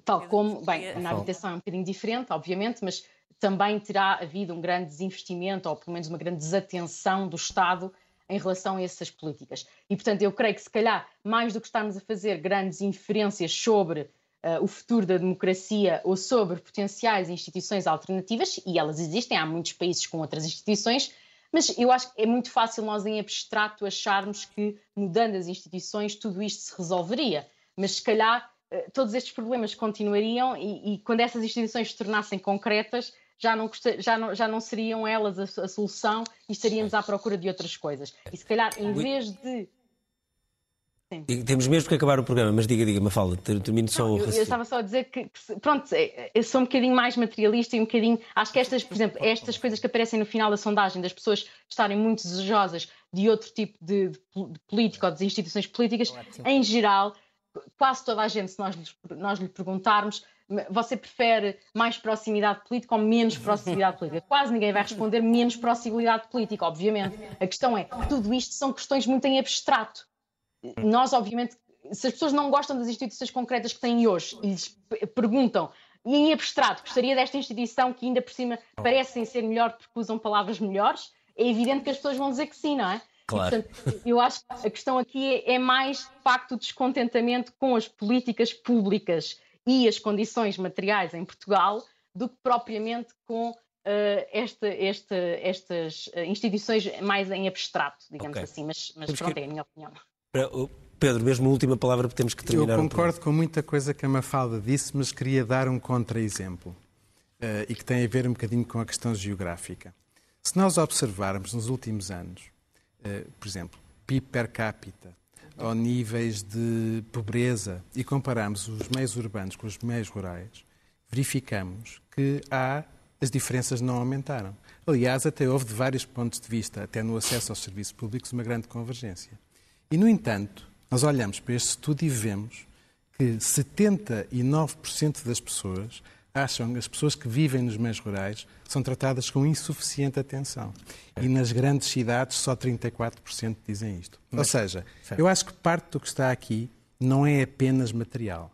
Speaker 4: tal como, bem, na habitação é um bocadinho diferente, obviamente, mas também terá havido um grande desinvestimento ou pelo menos uma grande desatenção do Estado em relação a essas políticas. E, portanto, eu creio que se calhar, mais do que estarmos a fazer grandes inferências sobre uh, o futuro da democracia ou sobre potenciais instituições alternativas, e elas existem, há muitos países com outras instituições, mas eu acho que é muito fácil nós, em abstrato, acharmos que mudando as instituições tudo isto se resolveria. Mas se calhar uh, todos estes problemas continuariam e, e quando essas instituições se tornassem concretas, já não, já não, já não seriam elas a, a, solução e estaríamos à procura de outras coisas. E se calhar, em vez de.
Speaker 1: Sim. Temos mesmo que acabar o programa, mas diga, diga, Mafalda, termino só
Speaker 4: não,
Speaker 1: o
Speaker 4: eu, eu estava só a dizer que, que, pronto, é, eu sou um bocadinho mais materialista e um bocadinho. Acho que estas, por exemplo, estas coisas que aparecem no final da sondagem, das pessoas estarem muito desejosas de outro tipo de, de, de política ou de instituições políticas, em geral, quase toda a gente, se nós, nós lhe perguntarmos, você prefere mais proximidade política ou menos proximidade política? Quase ninguém vai responder menos proximidade política, obviamente. A questão é, tudo isto são questões muito em abstrato. Nós, obviamente, se as pessoas não gostam das instituições concretas que têm hoje e lhes perguntam e em abstrato, gostaria desta instituição que ainda por cima parecem ser melhor porque usam palavras melhores, é evidente que as pessoas vão dizer que sim, não é?
Speaker 1: Claro.
Speaker 4: E, portanto, eu acho que a questão aqui é, é mais, de facto, o descontentamento com as políticas públicas e as condições materiais em Portugal do que propriamente com uh, esta, esta, estas uh, instituições mais em abstrato, digamos okay. assim. Mas, mas pronto, que... é a minha opinião.
Speaker 1: Pedro, mesmo última palavra, porque temos que terminar.
Speaker 3: Eu concordo com muita coisa que a Mafalda disse, mas queria dar um contra-exemplo uh, e que tem a ver um bocadinho com a questão geográfica. Se nós observarmos nos últimos anos, por exemplo, PIB per capita, ou níveis de pobreza e comparamos os meios urbanos com os meios rurais, verificamos que há as diferenças não aumentaram. Aliás, até houve de vários pontos de vista, até no acesso aos serviços públicos, uma grande convergência. E, no entanto, nós olhamos para este estudo e vemos que 79% das pessoas acham que as pessoas que vivem nos meios rurais são tratadas com insuficiente atenção. E nas grandes cidades só 34% dizem isto. Ou seja, eu acho que parte do que está aqui não é apenas material.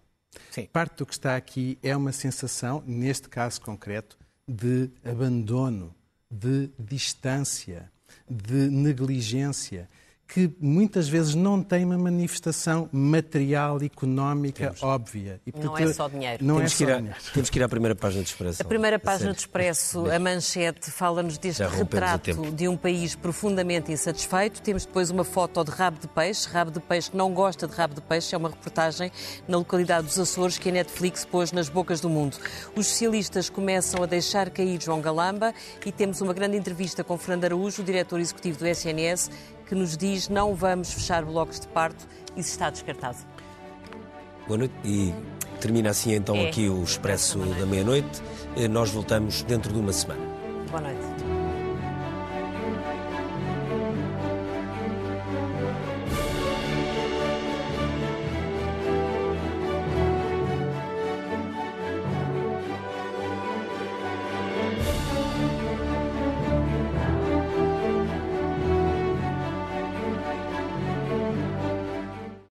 Speaker 3: Sim. Parte do que está aqui é uma sensação, neste caso concreto, de abandono, de distância, de negligência que muitas vezes não tem uma manifestação material, económica, temos. óbvia.
Speaker 2: E, portanto, não é só dinheiro.
Speaker 1: Não
Speaker 2: temos
Speaker 1: é só dinheiro. Temos que ir à primeira página de Expresso.
Speaker 2: A primeira página de Expresso, a manchete, fala-nos deste retrato de um país profundamente insatisfeito. Temos depois uma foto de rabo de peixe, rabo de peixe que não gosta de rabo de peixe. É uma reportagem na localidade dos Açores que a Netflix pôs nas bocas do mundo. Os socialistas começam a deixar cair João Galamba e temos uma grande entrevista com Fernando Araújo, o diretor executivo do SNS, que nos diz não vamos fechar blocos de parto, isso está descartado.
Speaker 1: Boa noite e termina assim então é. aqui o Expresso da Meia-Noite. Eh, nós voltamos dentro de uma semana.
Speaker 2: Boa noite.